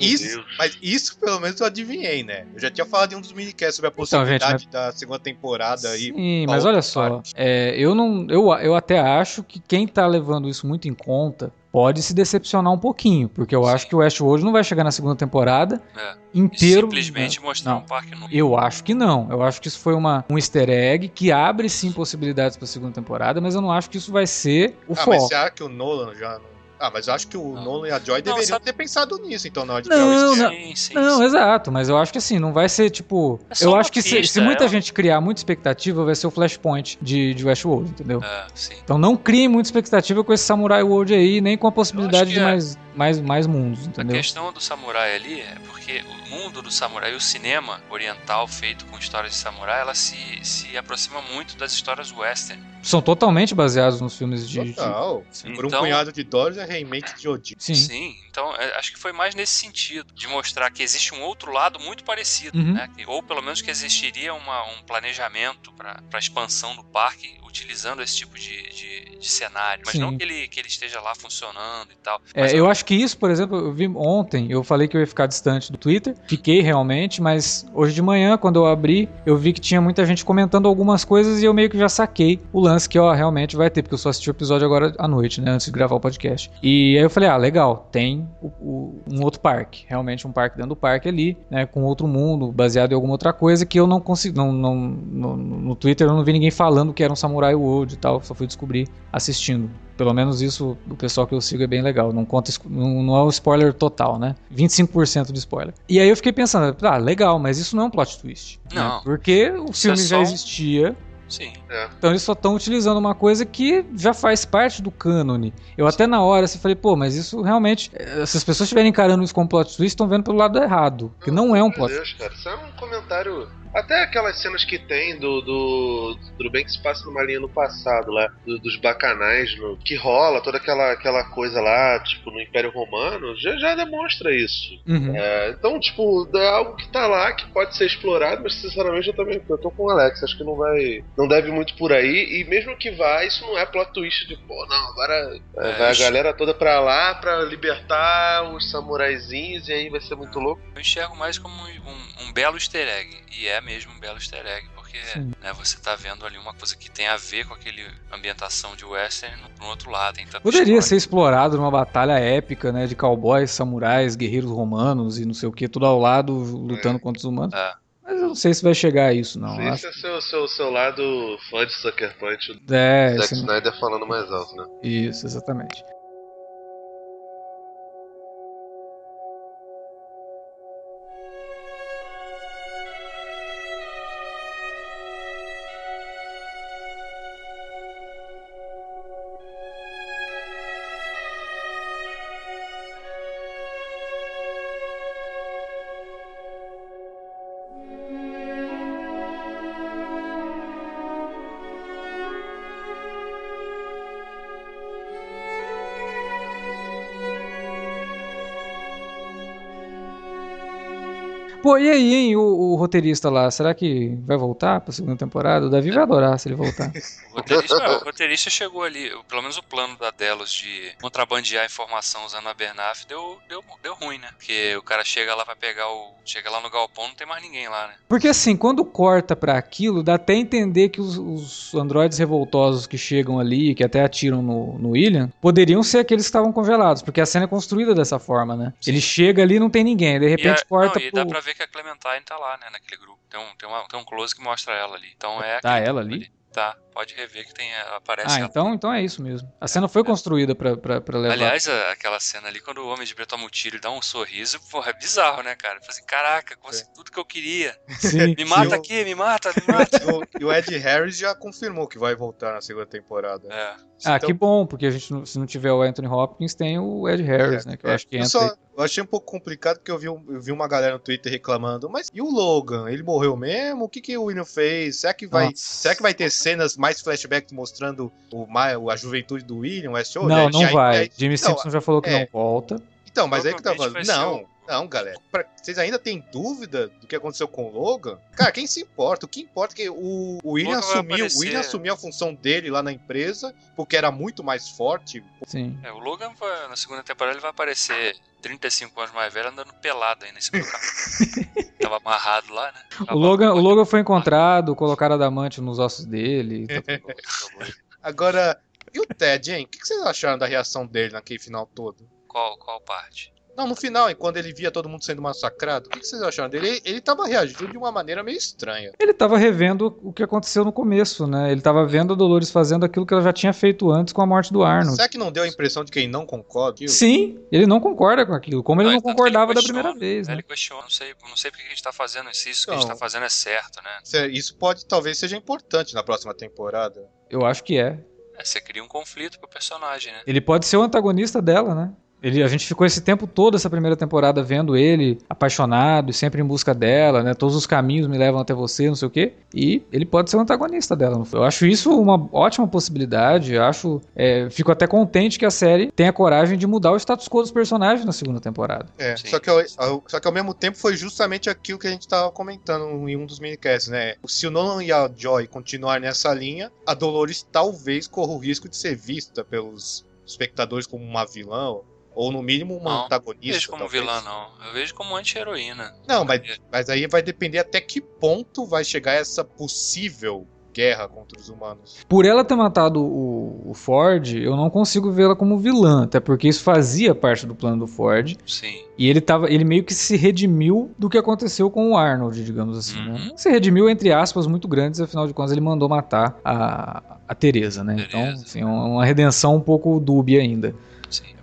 Isso, mas isso pelo menos eu adivinhei, né? Eu já tinha falado em um dos minicasts sobre a Então, gente, possibilidade da segunda temporada aí. Sim, mas olha só, é, eu não, eu, eu até acho que quem tá levando isso muito em conta pode se decepcionar um pouquinho, porque eu Sim. acho que o Westworld não vai chegar na segunda temporada É. inteiro. Simplesmente né? mostrar Não. um parque novo. Eu acho que não. Eu acho que isso foi uma, um easter egg que abre sim possibilidades pra segunda temporada, mas eu não acho que isso vai ser o Ah, mas foco. você acha que o Nolan já não. Ah, mas eu acho que o Não. Nolan e a Joy deveriam sabe- ter pensado nisso, então, na hora de Não, criar o não. Sim, sim, Não, sim. exato, mas eu acho que assim, não vai ser tipo. É eu acho que se, pista, se muita é. gente criar muita expectativa, vai ser o Flashpoint de, de Westworld, entendeu? Sim. Então não criem muita expectativa com esse Samurai World aí, nem com a possibilidade de é. mais, mais, mais mundos, A entendeu? questão do samurai ali é porque o mundo do samurai, o cinema oriental feito com histórias de samurai, ela se, se aproxima muito das histórias western. São totalmente baseados nos filmes de. de- Total. Por um Então- punhado de dólares é remake de Odin. Sim. Sim, então é, acho que foi mais nesse sentido, de mostrar que existe um outro lado muito parecido, Uhum. né? Ou pelo menos que existiria uma, um planejamento para a expansão do parque utilizando esse tipo de, de, de cenário. Mas Sim. não que ele, que ele esteja lá funcionando e tal. É, Mas eu acho que isso, por exemplo, eu vi ontem, eu falei que eu ia ficar distante do Twitter, fiquei realmente, mas hoje de manhã, quando eu abri, eu vi que tinha muita gente comentando algumas coisas e eu meio que já saquei o lance que, ó, realmente vai ter, porque eu só assisti o episódio agora à noite, né, antes de gravar o podcast. E aí eu falei, ah, legal, tem o- o- um outro parque, realmente um parque dentro do parque ali, né, com outro mundo, baseado em alguma outra coisa que eu não consegui, não, não, no, no Twitter eu não vi ninguém falando que era um Samurai World e tal, só fui descobrir assistindo. Pelo menos isso, o pessoal que eu sigo é bem legal. Não conta, não, não é o spoiler total, né? 25% de spoiler. E aí eu fiquei pensando, ah, legal, mas isso não é um plot twist. né? Não. Porque o Isso filme é já só um- existia, Sim. então eles só estão utilizando uma coisa que já faz parte do cânone. Eu até na hora assim, falei, pô, mas isso realmente. eh, Se as pessoas estiverem encarando isso como plot twist, estão vendo pelo lado errado. Que não é um Meu plot Deus, cara, isso é um comentário. Até aquelas cenas que tem do. do tudo bem que se passa numa linha no passado lá, do- dos bacanais, no- que rola toda aquela, aquela coisa lá, tipo, no Império Romano, já, já demonstra isso. Uhum. É, então, tipo, é algo que tá lá, que pode ser explorado, mas sinceramente eu também eu tô com o Alex, acho que não vai. Não deve muito por aí, e mesmo que vá, isso não é plot twist de, pô, não, agora é, É, vai a isso- galera toda pra lá pra libertar os samuraizinhos, e aí vai ser muito louco. Eu enxergo mais como um, um belo easter egg. E é mesmo um belo easter egg, porque né, você tá vendo ali uma coisa que tem a ver com aquele ambientação de western no, no outro lado. Poderia ser explorado numa batalha épica, né? De cowboys, samurais, guerreiros romanos e não sei o que, tudo ao lado lutando contra os humanos. É. Mas eu não sei se vai chegar a isso, não. Esse Acho... é seu, seu, seu lado fã de Sucker Punch do É, Zack esse- Snyder falando mais alto, né? isso, exatamente. Pô, e aí, hein, o, o roteirista lá, será que vai voltar pra segunda temporada? O Davi vai adorar se ele voltar. O roteirista, o roteirista chegou ali, pelo menos o plano da Delos de contrabandear informação usando a Bernaf deu, deu, deu ruim, né? Porque o cara chega lá, vai pegar o. Chega lá no galpão, não tem mais ninguém lá, né? Porque assim, quando corta pra aquilo, dá até entender que os, os androides revoltosos que chegam ali, que até atiram no, no William, poderiam ser aqueles que estavam congelados, porque a cena é construída dessa forma, né? Sim. Ele chega ali e não tem ninguém, de repente a- corta não, e dá pro... pra ver que a Clementine tá lá, né? Naquele grupo. Tem um, tem, uma, tem um close que mostra ela ali. Então é Tá ela grupo ali? Tá, pode rever que tem, aparece Ah, ela. então, então é isso mesmo. A cena foi construída pra, pra, pra levar. Aliás, a- aquela cena ali, quando o Homem de Preto toma um tiro e dá um sorriso, porra, é bizarro, né, cara? Fala assim, caraca, consegui tudo que eu queria. Sim. Me mata Sim. aqui, me mata, me mata. E o- e o Ed Harris já confirmou que vai voltar na segunda temporada. É. Ah, Então- que bom, porque a gente, se não tiver o Anthony Hopkins, tem o Ed Harris, É, né? Que eu é. acho que Eu entra. só- aí. Eu achei um pouco complicado porque eu vi, eu vi uma galera no Twitter reclamando, mas e o Logan? Ele morreu mesmo? O que, que o William fez? Será que vai, Nossa. será que vai ter cenas mais flashbacks mostrando o, a juventude do William, Westworld? Não, Aí- não aí- vai. aí- Jimmy então, Simpson já falou que é. não volta. Então, mas aí que tá falando. Não, não, galera. Pra- vocês ainda têm dúvida do que aconteceu com o Logan? Cara, quem se importa? O que importa é que o, o William assumiu, o. William assumiu a função dele lá na empresa, porque era muito mais forte. Sim. É, o Logan, vai- na segunda temporada, ele vai aparecer 35 anos mais velho andando pelado aí nesse carro. Tava amarrado lá, né? O Logan, o Logan foi encontrado, colocaram adamante nos ossos dele. tá. Agora, e o Ted, hein? O que que vocês acharam da reação dele naquele final todo? Qual, qual parte? Não, no final, e quando ele via todo mundo sendo massacrado, o que que vocês acharam dele? Ele, ele tava reagindo de uma maneira meio estranha. Ele tava revendo o que aconteceu no começo, né? Ele tava vendo a Dolores fazendo aquilo que ela já tinha feito antes com a morte do Arnold. Será que não deu a impressão de que ele não concorda? Sim, ele não concorda com aquilo, como ele Não, que concordava ele da primeira vez, né? Ele questiona, não sei, não sei porque a gente tá fazendo isso, isso que a gente tá fazendo é certo, né? Cê- Isso pode, talvez, seja importante na próxima temporada. Eu acho que é. É, você cria um conflito pro personagem, né? Ele pode ser o antagonista dela, né? Ele, a gente ficou esse tempo todo, essa primeira temporada, vendo ele apaixonado e sempre em busca dela, né? Todos os caminhos me levam até você, não sei o quê. E ele pode ser o antagonista dela. Eu acho isso uma ótima possibilidade. Eu acho, é, fico até contente que a série tenha coragem de mudar o status quo dos personagens na segunda temporada. É, Sim. só que, ao, ao- só que ao mesmo tempo foi justamente aquilo que a gente tava comentando em um dos minicasts, né? Se o Nolan e a Joy continuarem nessa linha, a Dolores talvez corra o risco de ser vista pelos espectadores como uma vilã, ou no mínimo uma Não, Não antagonista. vejo como talvez. vilã, não. Eu vejo como anti-heroína. Não, mas, mas aí vai depender até que ponto vai chegar essa possível guerra contra os humanos. Por ela ter matado o, o Ford, eu não consigo vê-la como vilã, até porque isso fazia parte do plano do Ford. Sim. E ele tava, ele meio que se redimiu do que aconteceu com o Arnold, digamos assim, né? Uhum. Se redimiu entre aspas muito grandes, afinal de contas ele mandou matar a, a Teresa, né? Então, Teresa. assim, é uma redenção um pouco dúbia ainda.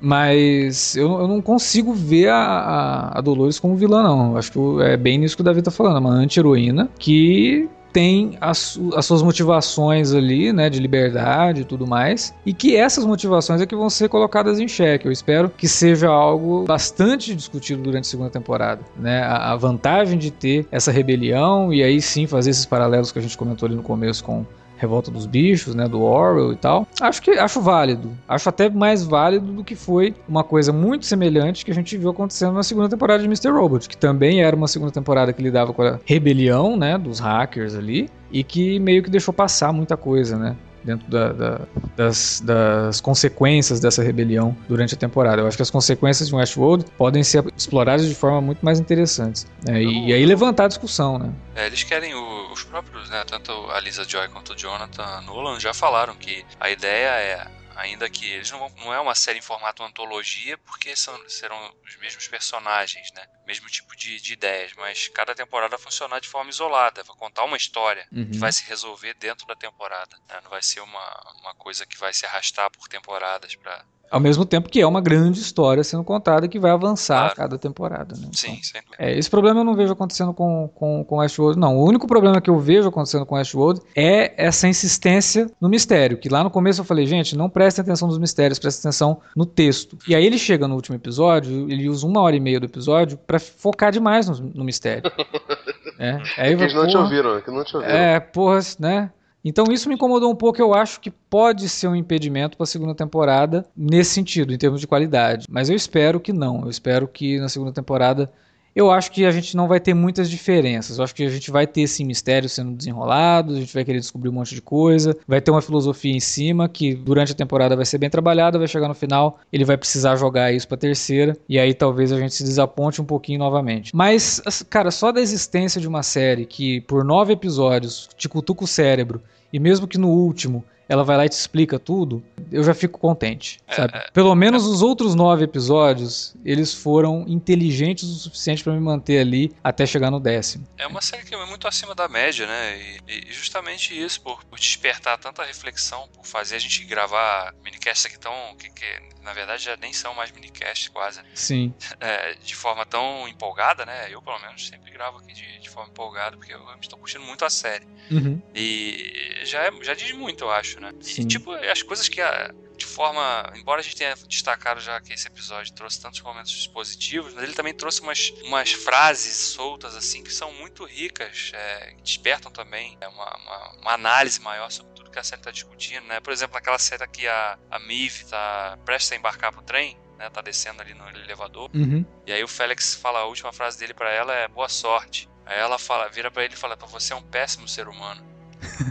Mas eu, eu não consigo ver a, a, a Dolores como vilã, não. Acho que é bem nisso que o Davi tá falando, é uma anti-heroína que tem as, as suas motivações ali, né, de liberdade e tudo mais, e que essas motivações é que vão ser colocadas em xeque. Eu espero que seja algo bastante discutido durante a segunda temporada, né, a, a vantagem de ter essa rebelião e aí sim fazer esses paralelos que a gente comentou ali no começo com Revolta dos Bichos, né, do Orwell e tal. Acho que acho válido. Acho até mais válido do que foi uma coisa muito semelhante que a gente viu acontecendo na segunda temporada de Mr. Robot, que também era uma segunda temporada que lidava com a rebelião, né, dos hackers ali e que meio que deixou passar muita coisa, né? dentro da, da, das, das consequências dessa rebelião durante a temporada. Eu acho que as consequências de Westworld podem ser exploradas de forma muito mais interessante. Né? E, e, aí levantar a discussão, né? É, eles querem o, os próprios, né? Tanto a Lisa Joy quanto o Jonathan Nolan já falaram que a ideia é Ainda que eles não, vão, não é uma série em formato antologia, porque são, serão os mesmos personagens, né? Mesmo tipo de, de ideias, mas cada temporada vai funcionar de forma isolada, vai contar uma história uhum. que vai se resolver dentro da temporada. Né? Não vai ser uma, uma coisa que vai se arrastar por temporadas para ao mesmo tempo que é uma grande história sendo contada que vai avançar claro. a cada temporada. Né? Sim, então, é, Esse problema eu não vejo acontecendo com, com, com Westworld, não. O único problema que eu vejo acontecendo com Westworld é essa insistência no mistério. Que lá no começo eu falei, gente, não prestem atenção nos mistérios, prestem atenção no texto. E aí ele chega no último episódio, ele usa uma hora e meia do episódio para focar demais no, no mistério. é, aí, é que eles não te ouviram, é que não te ouviram. É, porra, né? Então isso me incomodou um pouco, eu acho que pode ser um impedimento para a segunda temporada nesse sentido, em termos de qualidade. Mas eu espero que não. Eu espero que na segunda temporada eu acho que a gente não vai ter muitas diferenças. Eu acho que a gente vai ter esse mistério sendo desenrolado, a gente vai querer descobrir um monte de coisa, vai ter uma filosofia em cima que durante a temporada vai ser bem trabalhada, vai chegar no final, ele vai precisar jogar isso pra terceira, e aí talvez a gente se desaponte um pouquinho novamente. Mas, cara, só da existência de uma série que por nove episódios te cutuca o cérebro e mesmo que no último ela vai lá e te explica tudo, eu já fico contente, é, sabe? É, Pelo menos é, os outros nove episódios, eles foram inteligentes o suficiente para me manter ali até chegar no décimo. É uma série que é muito acima da média, né? E, e justamente isso, por, por, despertar tanta reflexão, por fazer a gente gravar minicasts aqui tão... Que, que, na verdade já nem são mais minicasts quase. Né? Sim. É, de forma tão empolgada, né? Eu, pelo menos, sempre gravo aqui de, de forma empolgada, porque eu estou curtindo muito a série. Uhum. E já, é, já diz muito, eu acho, né? Sim. E, tipo, as coisas que a, forma. Embora a gente tenha destacado já que esse episódio trouxe tantos momentos positivos, mas ele também trouxe umas, umas frases soltas, assim, que são muito ricas, é, despertam também é, uma, uma, uma, análise maior sobre tudo que a série está discutindo, né? Por exemplo, naquela cena que a, a Miv tá prestes a embarcar pro trem, né? Tá descendo ali no elevador. Uhum. E aí o Félix fala, a última frase dele para ela é boa sorte. Aí ela fala, vira para ele e fala, você é um péssimo ser humano.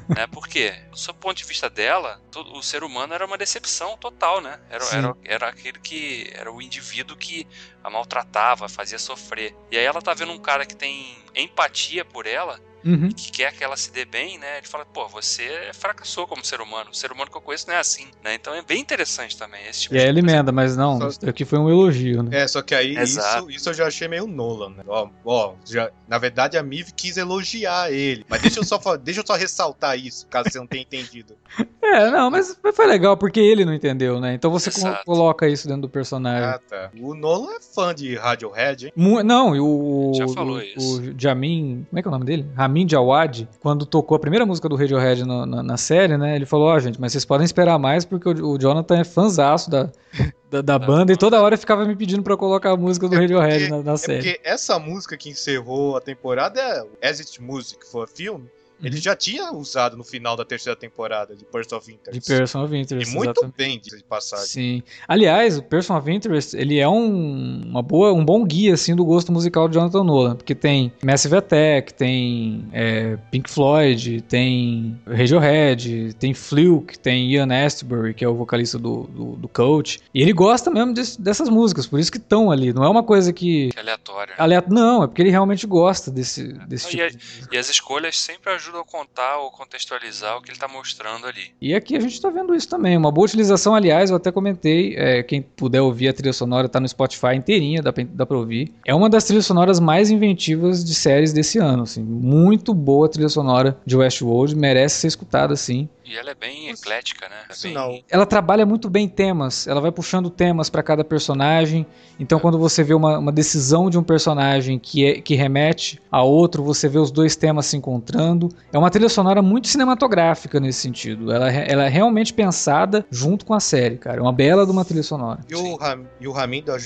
Né? Por quê? Do seu ponto de vista dela, todo, o ser humano era uma decepção total, né? Era, era, era aquele que. Era o indivíduo que a maltratava, fazia sofrer. E aí ela tá vendo um cara que tem empatia por ela uhum. que quer que ela se dê bem, né? Ele fala, pô, você fracassou como ser humano. O ser humano que eu conheço não é assim, né? Então é bem interessante também esse tipo E aí ele emenda, mas não, só... isso aqui foi um elogio, né? É, só que aí isso, isso eu já achei meio Nolan, né? Ó, ó já, na verdade a Miv quis elogiar ele. Mas deixa eu só, deixa eu só ressaltar isso, caso você não tenha entendido. É, não, mas foi legal porque ele não entendeu, né? Então você Exato. coloca isso dentro do personagem. Ah, tá. O Nolan é fã de Radiohead, hein? Não, e o. Já falou o, isso. O Jamin. Como é que é o nome dele? Ramin Djawad, quando tocou a primeira música do Radiohead no, na, na, série, né? Ele falou: Ó, oh, gente, mas vocês podem esperar mais porque o, o Jonathan é fãzaço da, da, da banda e toda hora ficava me pedindo para colocar a música do é Radiohead na, na série. É porque essa música que encerrou a temporada é As It Music for a Film ele já tinha usado no final da terceira temporada de Person of Interest. De Person of Interest. E muito exatamente. bem de passagem. Sim. Aliás, o Person of Interest, ele é um, uma boa, um bom guia assim do gosto musical de Jonathan Nolan, porque tem Massive Attack, tem é, Pink Floyd, tem Radiohead, tem Fluke, tem Ian Astbury, que é o vocalista do, do, do Coach. E ele gosta mesmo de, dessas músicas, por isso que estão ali. Não é uma coisa que. que aleatório. Aleatório. Não, é porque ele realmente gosta desse, desse Não, tipo. E, a, e as escolhas sempre ajudam ajudam a contar ou contextualizar o que ele está mostrando ali. E aqui a gente está vendo isso também. Uma boa utilização, aliás, eu até comentei. É, quem puder ouvir a trilha sonora está no Spotify inteirinha, dá pra, dá pra ouvir. É uma das trilhas sonoras mais inventivas de séries desse ano. Assim. Muito boa a trilha sonora de Westworld, merece ser escutada assim. E ela é bem eclética, né? É bem... Ela trabalha muito bem temas, ela vai puxando temas para cada personagem. Então, quando você vê uma, uma, decisão de um personagem que, é, que remete a outro, você vê os dois temas se encontrando. É uma trilha sonora muito cinematográfica nesse sentido. Ela, ela é realmente pensada junto com a série, cara. É uma bela de uma trilha sonora. E o, Ram, e o Ramin da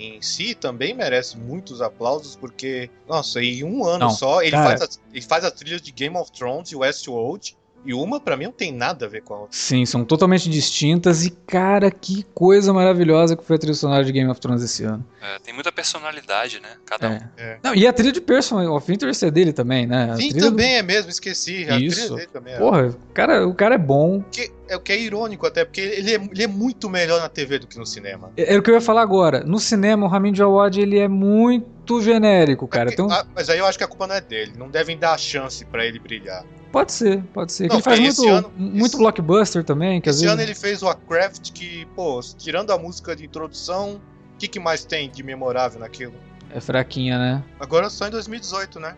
em si também merece muitos aplausos, porque, nossa, em um ano Não, só ele faz, as, ele faz as trilhas de Game of Thrones e Westworld E uma, pra mim, não tem nada a ver com a outra. Sim, são totalmente distintas e, cara, que coisa maravilhosa que foi a trilha sonora de Game of Thrones esse ano. É, tem muita personalidade, né? Cada um. É. É. Não, e a trilha de Person of Interest é dele também, né? A Sim, trilha do- também é mesmo, esqueci. A Isso. trilha dele também é. Porra, o cara, o cara é bom. Que- é o que é irônico até, porque ele é, ele é muito melhor na TV do que no cinema. É, é o que eu ia falar agora. No cinema, o Ramin Djawad, ele é muito genérico, cara. É porque- Então, ah, mas aí eu acho que a culpa não é dele. Não devem dar a chance pra ele brilhar. Pode ser, pode ser. Não, ele faz porque muito, ano- muito esse- blockbuster também, que às Esse vezes... ano ele fez o A Craft, que, pô, tirando a música de introdução, o que, que mais tem de memorável naquilo? É fraquinha, né? Agora só em 2018, né?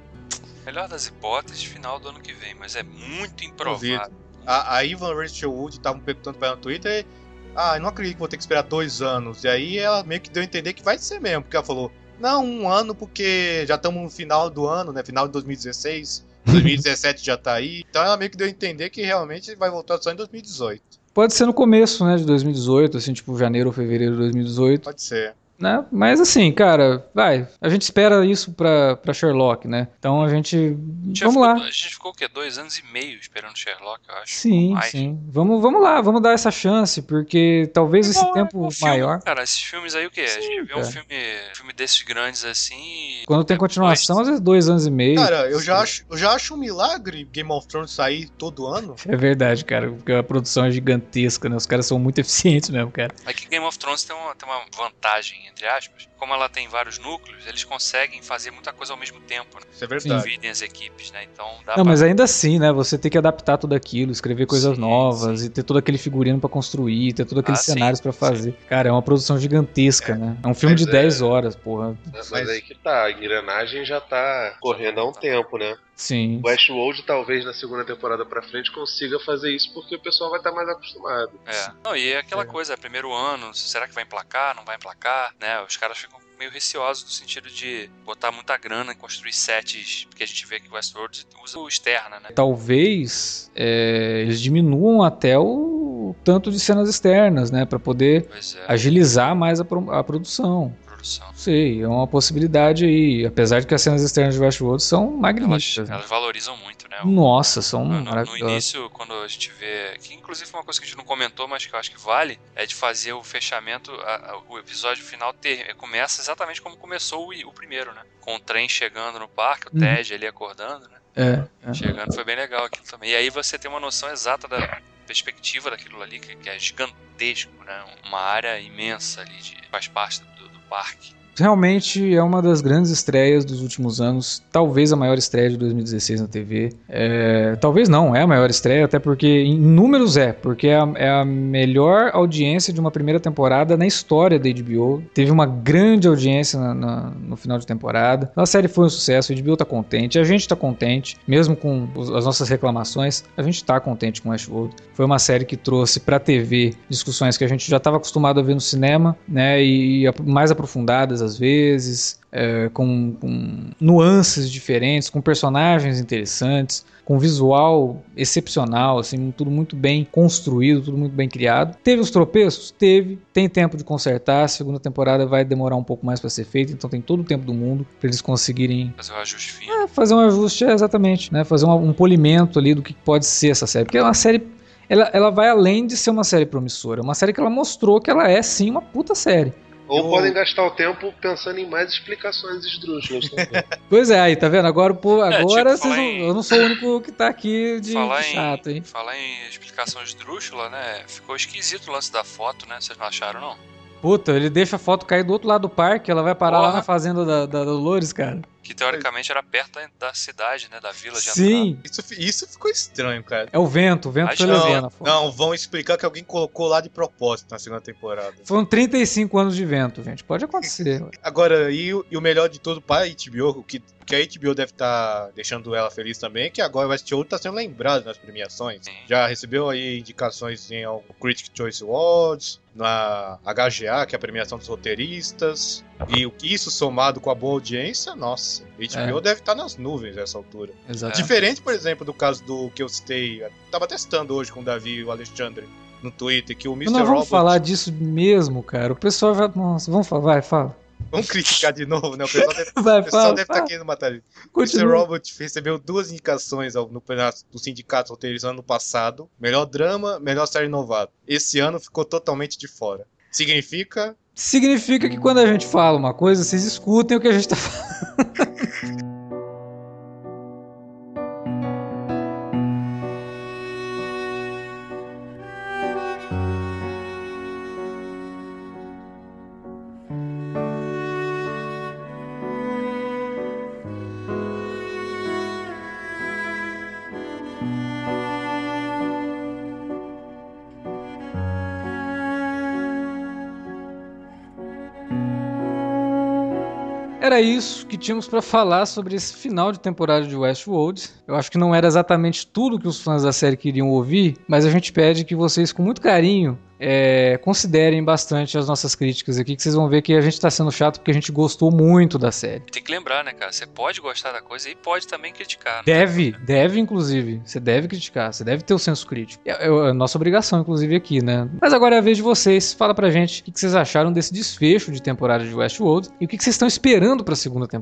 Melhor das hipóteses, final do ano que vem, mas é muito improvável. A, a Ivan Rachel Wood tava me perguntando pra ela no Twitter. Ah, eu não acredito que vou ter que esperar dois anos. E aí ela meio que deu a entender que vai ser mesmo, porque ela falou: Não, um ano, porque já estamos no final do ano, né? Final de 2016. 2017 já tá aí. Então ela meio que deu a entender que realmente vai voltar só em 2018. Pode ser no começo, né, de 2018, assim, tipo janeiro ou fevereiro de 2018, Pode ser. Né? Mas assim, cara, vai. A gente espera isso pra, pra Sherlock, né? Então a gente... A gente Vamos ficou- lá. A gente ficou o quê? Dois anos e meio esperando Sherlock, eu acho. Sim, sim. Vamos, vamos lá, vamos dar essa chance, porque talvez esse é tempo igual filme, maior... Cara, esses filmes aí o quê? a Sim, gente vê um filme, filme desses grandes assim. e- Quando tem continuação, às vezes dois anos e meio. Cara, eu já, acho, eu já acho um milagre Game of Thrones sair todo ano. É verdade, cara, porque a produção é gigantesca, né? Os caras são muito eficientes mesmo, cara. É que Game of Thrones tem uma, tem uma vantagem, entre aspas. Como ela tem vários núcleos, eles conseguem fazer muita coisa ao mesmo tempo, né? Isso é verdade. Dividem as equipes, né? Então dá Não, pra... mas ainda assim, né? Você tem que adaptar tudo aquilo, escrever coisas Sim, novas sim. e ter todo aquele figurino pra construir, ter todos aqueles Ah, sim, cenários pra fazer. Cara, é uma produção gigantesca, né? É um filme Mas de é- 10 horas, porra. Mas, Mas- aí que tá, a engrenagem já tá correndo há um tempo, né? Sim. O Westworld talvez na segunda temporada pra frente consiga fazer isso porque o pessoal vai estar mais acostumado. É. Não, e é aquela É. coisa, é primeiro ano, será que vai emplacar, não vai emplacar, né? Os caras ficam meio receosos no sentido de botar muita grana em construir sets, porque a gente vê que o Westworld usa o externa, né? Talvez é, eles diminuam até o tanto de cenas externas, né? Pra poder é, agilizar mais a, pro- a produção. Produção. Sei, é uma possibilidade aí. Apesar de que as cenas externas de Westworld são Elas, magníficas. né? elas valorizam muito, né? Nossa, são No, no- no maravilhosas. início, quando a gente vê. Que inclusive foi uma coisa que a gente não comentou, mas que eu acho que vale, é de fazer o fechamento. a- a- o episódio final ter, começa exatamente como começou o, o primeiro, né? Com o trem chegando no parque, o Uhum. Ted ali acordando, né? É, é. Chegando foi bem legal aquilo também. E aí você tem uma noção exata da perspectiva daquilo ali, que, é gigantesco, né? Uma área imensa ali de faz parte do parque. Realmente é uma das grandes estreias dos últimos anos, talvez a maior estreia de 2016 na TV. É, talvez não, é a maior estreia, até porque em números é, porque é a, é a melhor audiência de uma primeira temporada na história da HBO. Teve uma grande audiência na- na- no final de temporada. A série foi um sucesso, a HBO tá contente, a gente tá contente, mesmo com os- as nossas reclamações, a gente tá contente com Westworld. Foi uma série que trouxe pra TV discussões que a gente já estava acostumado a ver no cinema, né, e ap- mais aprofundadas às vezes, é, com, com nuances diferentes, com personagens interessantes, com visual excepcional, assim, tudo muito bem construído, tudo muito bem criado. Teve os tropeços? Teve. Tem tempo de consertar. A segunda temporada vai demorar um pouco mais para ser feita, então tem todo o tempo do mundo para eles conseguirem Fazer o ajuste fino. é, fazer um ajuste, é, exatamente, né? Fazer um, um polimento ali do que pode ser essa série. Porque é uma série. Ela, ela vai além de ser uma série promissora. É uma série que ela mostrou que ela é sim uma puta série. Ou Eu- podem gastar o tempo pensando em mais explicações esdrúxulas também. Pois é, aí, tá vendo? Agora, pô, É, agora tipo, vocês em- eu não sou o único que tá aqui de, falar, de em, chato, hein? falar em explicação esdrúxula, né? Ficou esquisito o lance da foto, né? Vocês não acharam, não? Puta, ele deixa a foto cair do outro lado do parque, ela vai parar lá Porra. na fazenda da, da Dolores, cara. Que teoricamente era perto da, da cidade, né? Da vila de Sim, Isso, isso ficou estranho, cara. é o vento, o vento foi levando Não, não, vão explicar que alguém colocou lá de propósito na segunda temporada. Foram 35 anos de vento, gente. Pode acontecer. Agora, e, o- e o melhor de tudo para a HBO, o que, que a HBO deve estar deixando ela feliz também, é que agora o Westworld está sendo lembrado nas premiações. Sim. Já recebeu aí indicações em ao Critic Choice Awards, na HGA, que é a premiação dos roteiristas, e o que isso somado com a boa audiência, nossa, HBO É. deve estar nas nuvens nessa altura. Exato. Diferente, por exemplo, do caso do que eu citei, eu tava testando hoje com o Davi e o Alexandre no Twitter, que o Mr. Nós vamos Robot... falar disso mesmo, cara. O pessoal vai. Nossa, vamos falar, vai, fala. Vamos criticar de novo, né? O pessoal deve, Vai, o pessoal fala, deve estar fala. querendo matar ele. Mr. Robot recebeu duas indicações ao- no pedaço do sindicato roteirizando ano passado: melhor drama, melhor série novato. Esse ano ficou totalmente de fora. Significa Significa que quando a gente fala uma coisa, vocês escutem o que a gente tá falando. Isso que tínhamos pra falar sobre esse final de temporada de Westworld. Eu acho que não era exatamente tudo que os fãs da série queriam ouvir, mas a gente pede que vocês, com muito carinho, é, considerem bastante as nossas críticas aqui, que vocês vão ver que a gente tá sendo chato porque a gente gostou muito da série. Tem que lembrar, né, cara? Você pode gostar da coisa e pode também criticar. né? Deve, deve, inclusive. Você deve criticar, você deve ter o senso crítico. É, é a nossa obrigação, inclusive, aqui, né? Mas agora é a vez de vocês. Fala pra gente o que vocês acharam desse desfecho de temporada de Westworld e o que vocês estão esperando pra segunda temporada.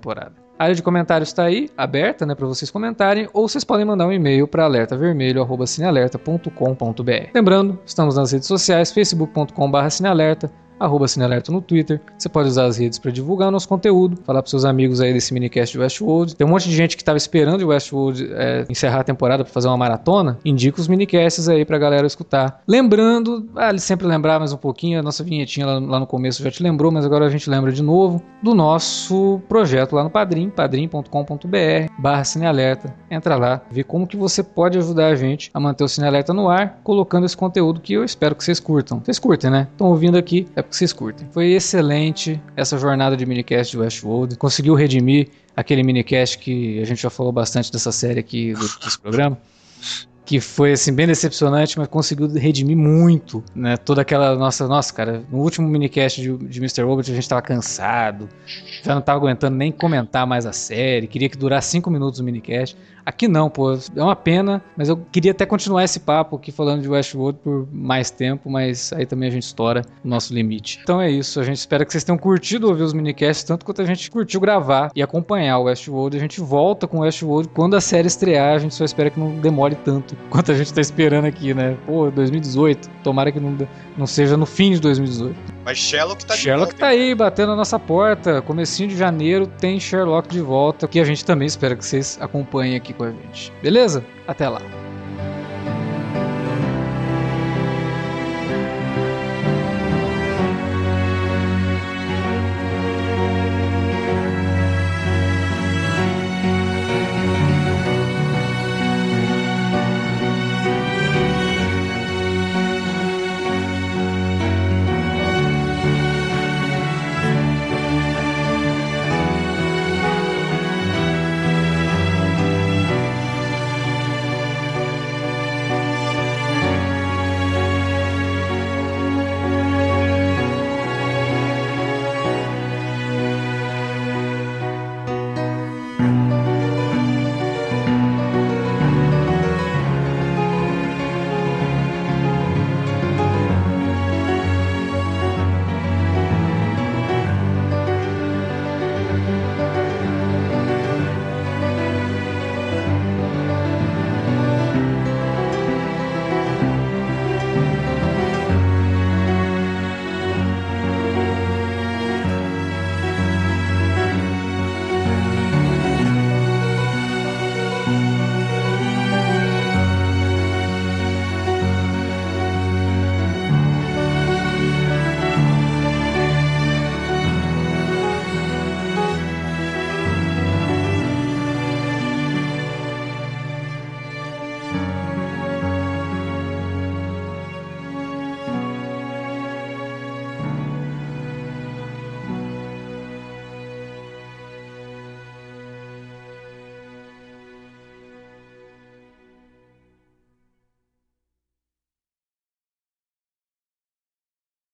A área de comentários tá aí, aberta, né, pra vocês comentarem, ou vocês podem mandar um e-mail pra alertavermelho.cinealerta.com.br. Lembrando, estamos nas redes sociais, facebook.com.br cinealerta, arroba Cinealerta no Twitter. Você pode usar as redes para divulgar o nosso conteúdo, falar pros seus amigos aí desse minicast de Westworld. Tem um monte de gente que tava esperando o Westworld é, encerrar a temporada para fazer uma maratona. Indica os minicasts aí pra galera escutar. Lembrando, vale sempre lembrar mais um pouquinho, a nossa vinhetinha lá, lá no começo já te lembrou, mas agora a gente lembra de novo do nosso projeto lá no Padrim, padrim.com.br barra Cinealerta. Entra lá, vê como que você pode ajudar a gente a manter o Cinealerta no ar, colocando esse conteúdo que eu espero que vocês curtam. Vocês curtem, né? Estão ouvindo aqui, é porque vocês curtem. Foi excelente essa jornada de minicast de Westworld. Conseguiu redimir aquele minicast que a gente já falou bastante dessa série aqui, desse programa. Que foi assim bem decepcionante, mas conseguiu redimir muito, né? Toda aquela nossa, nossa, cara, no último minicast de, de Mr. Robot a gente tava cansado, já não tava aguentando nem comentar mais a série, queria que durasse 5 minutos o minicast. Aqui não, pô, é uma pena, mas eu queria até continuar esse papo aqui falando de Westworld por mais tempo, mas aí também a gente estoura o nosso limite. Então é isso, a gente espera que vocês tenham curtido ouvir os minicasts tanto quanto a gente curtiu gravar e acompanhar o Westworld. A gente volta com o Westworld quando a série estrear, a gente só espera que não demore tanto quanto a gente tá esperando aqui, né? Pô, 2018, tomara que não, não seja no fim de 2018. Mas Sherlock tá de Sherlock volta, tá aí, batendo na nossa porta. Comecinho de janeiro tem Sherlock de volta, que a gente também espera que vocês acompanhem aqui com a gente. Beleza? Até lá.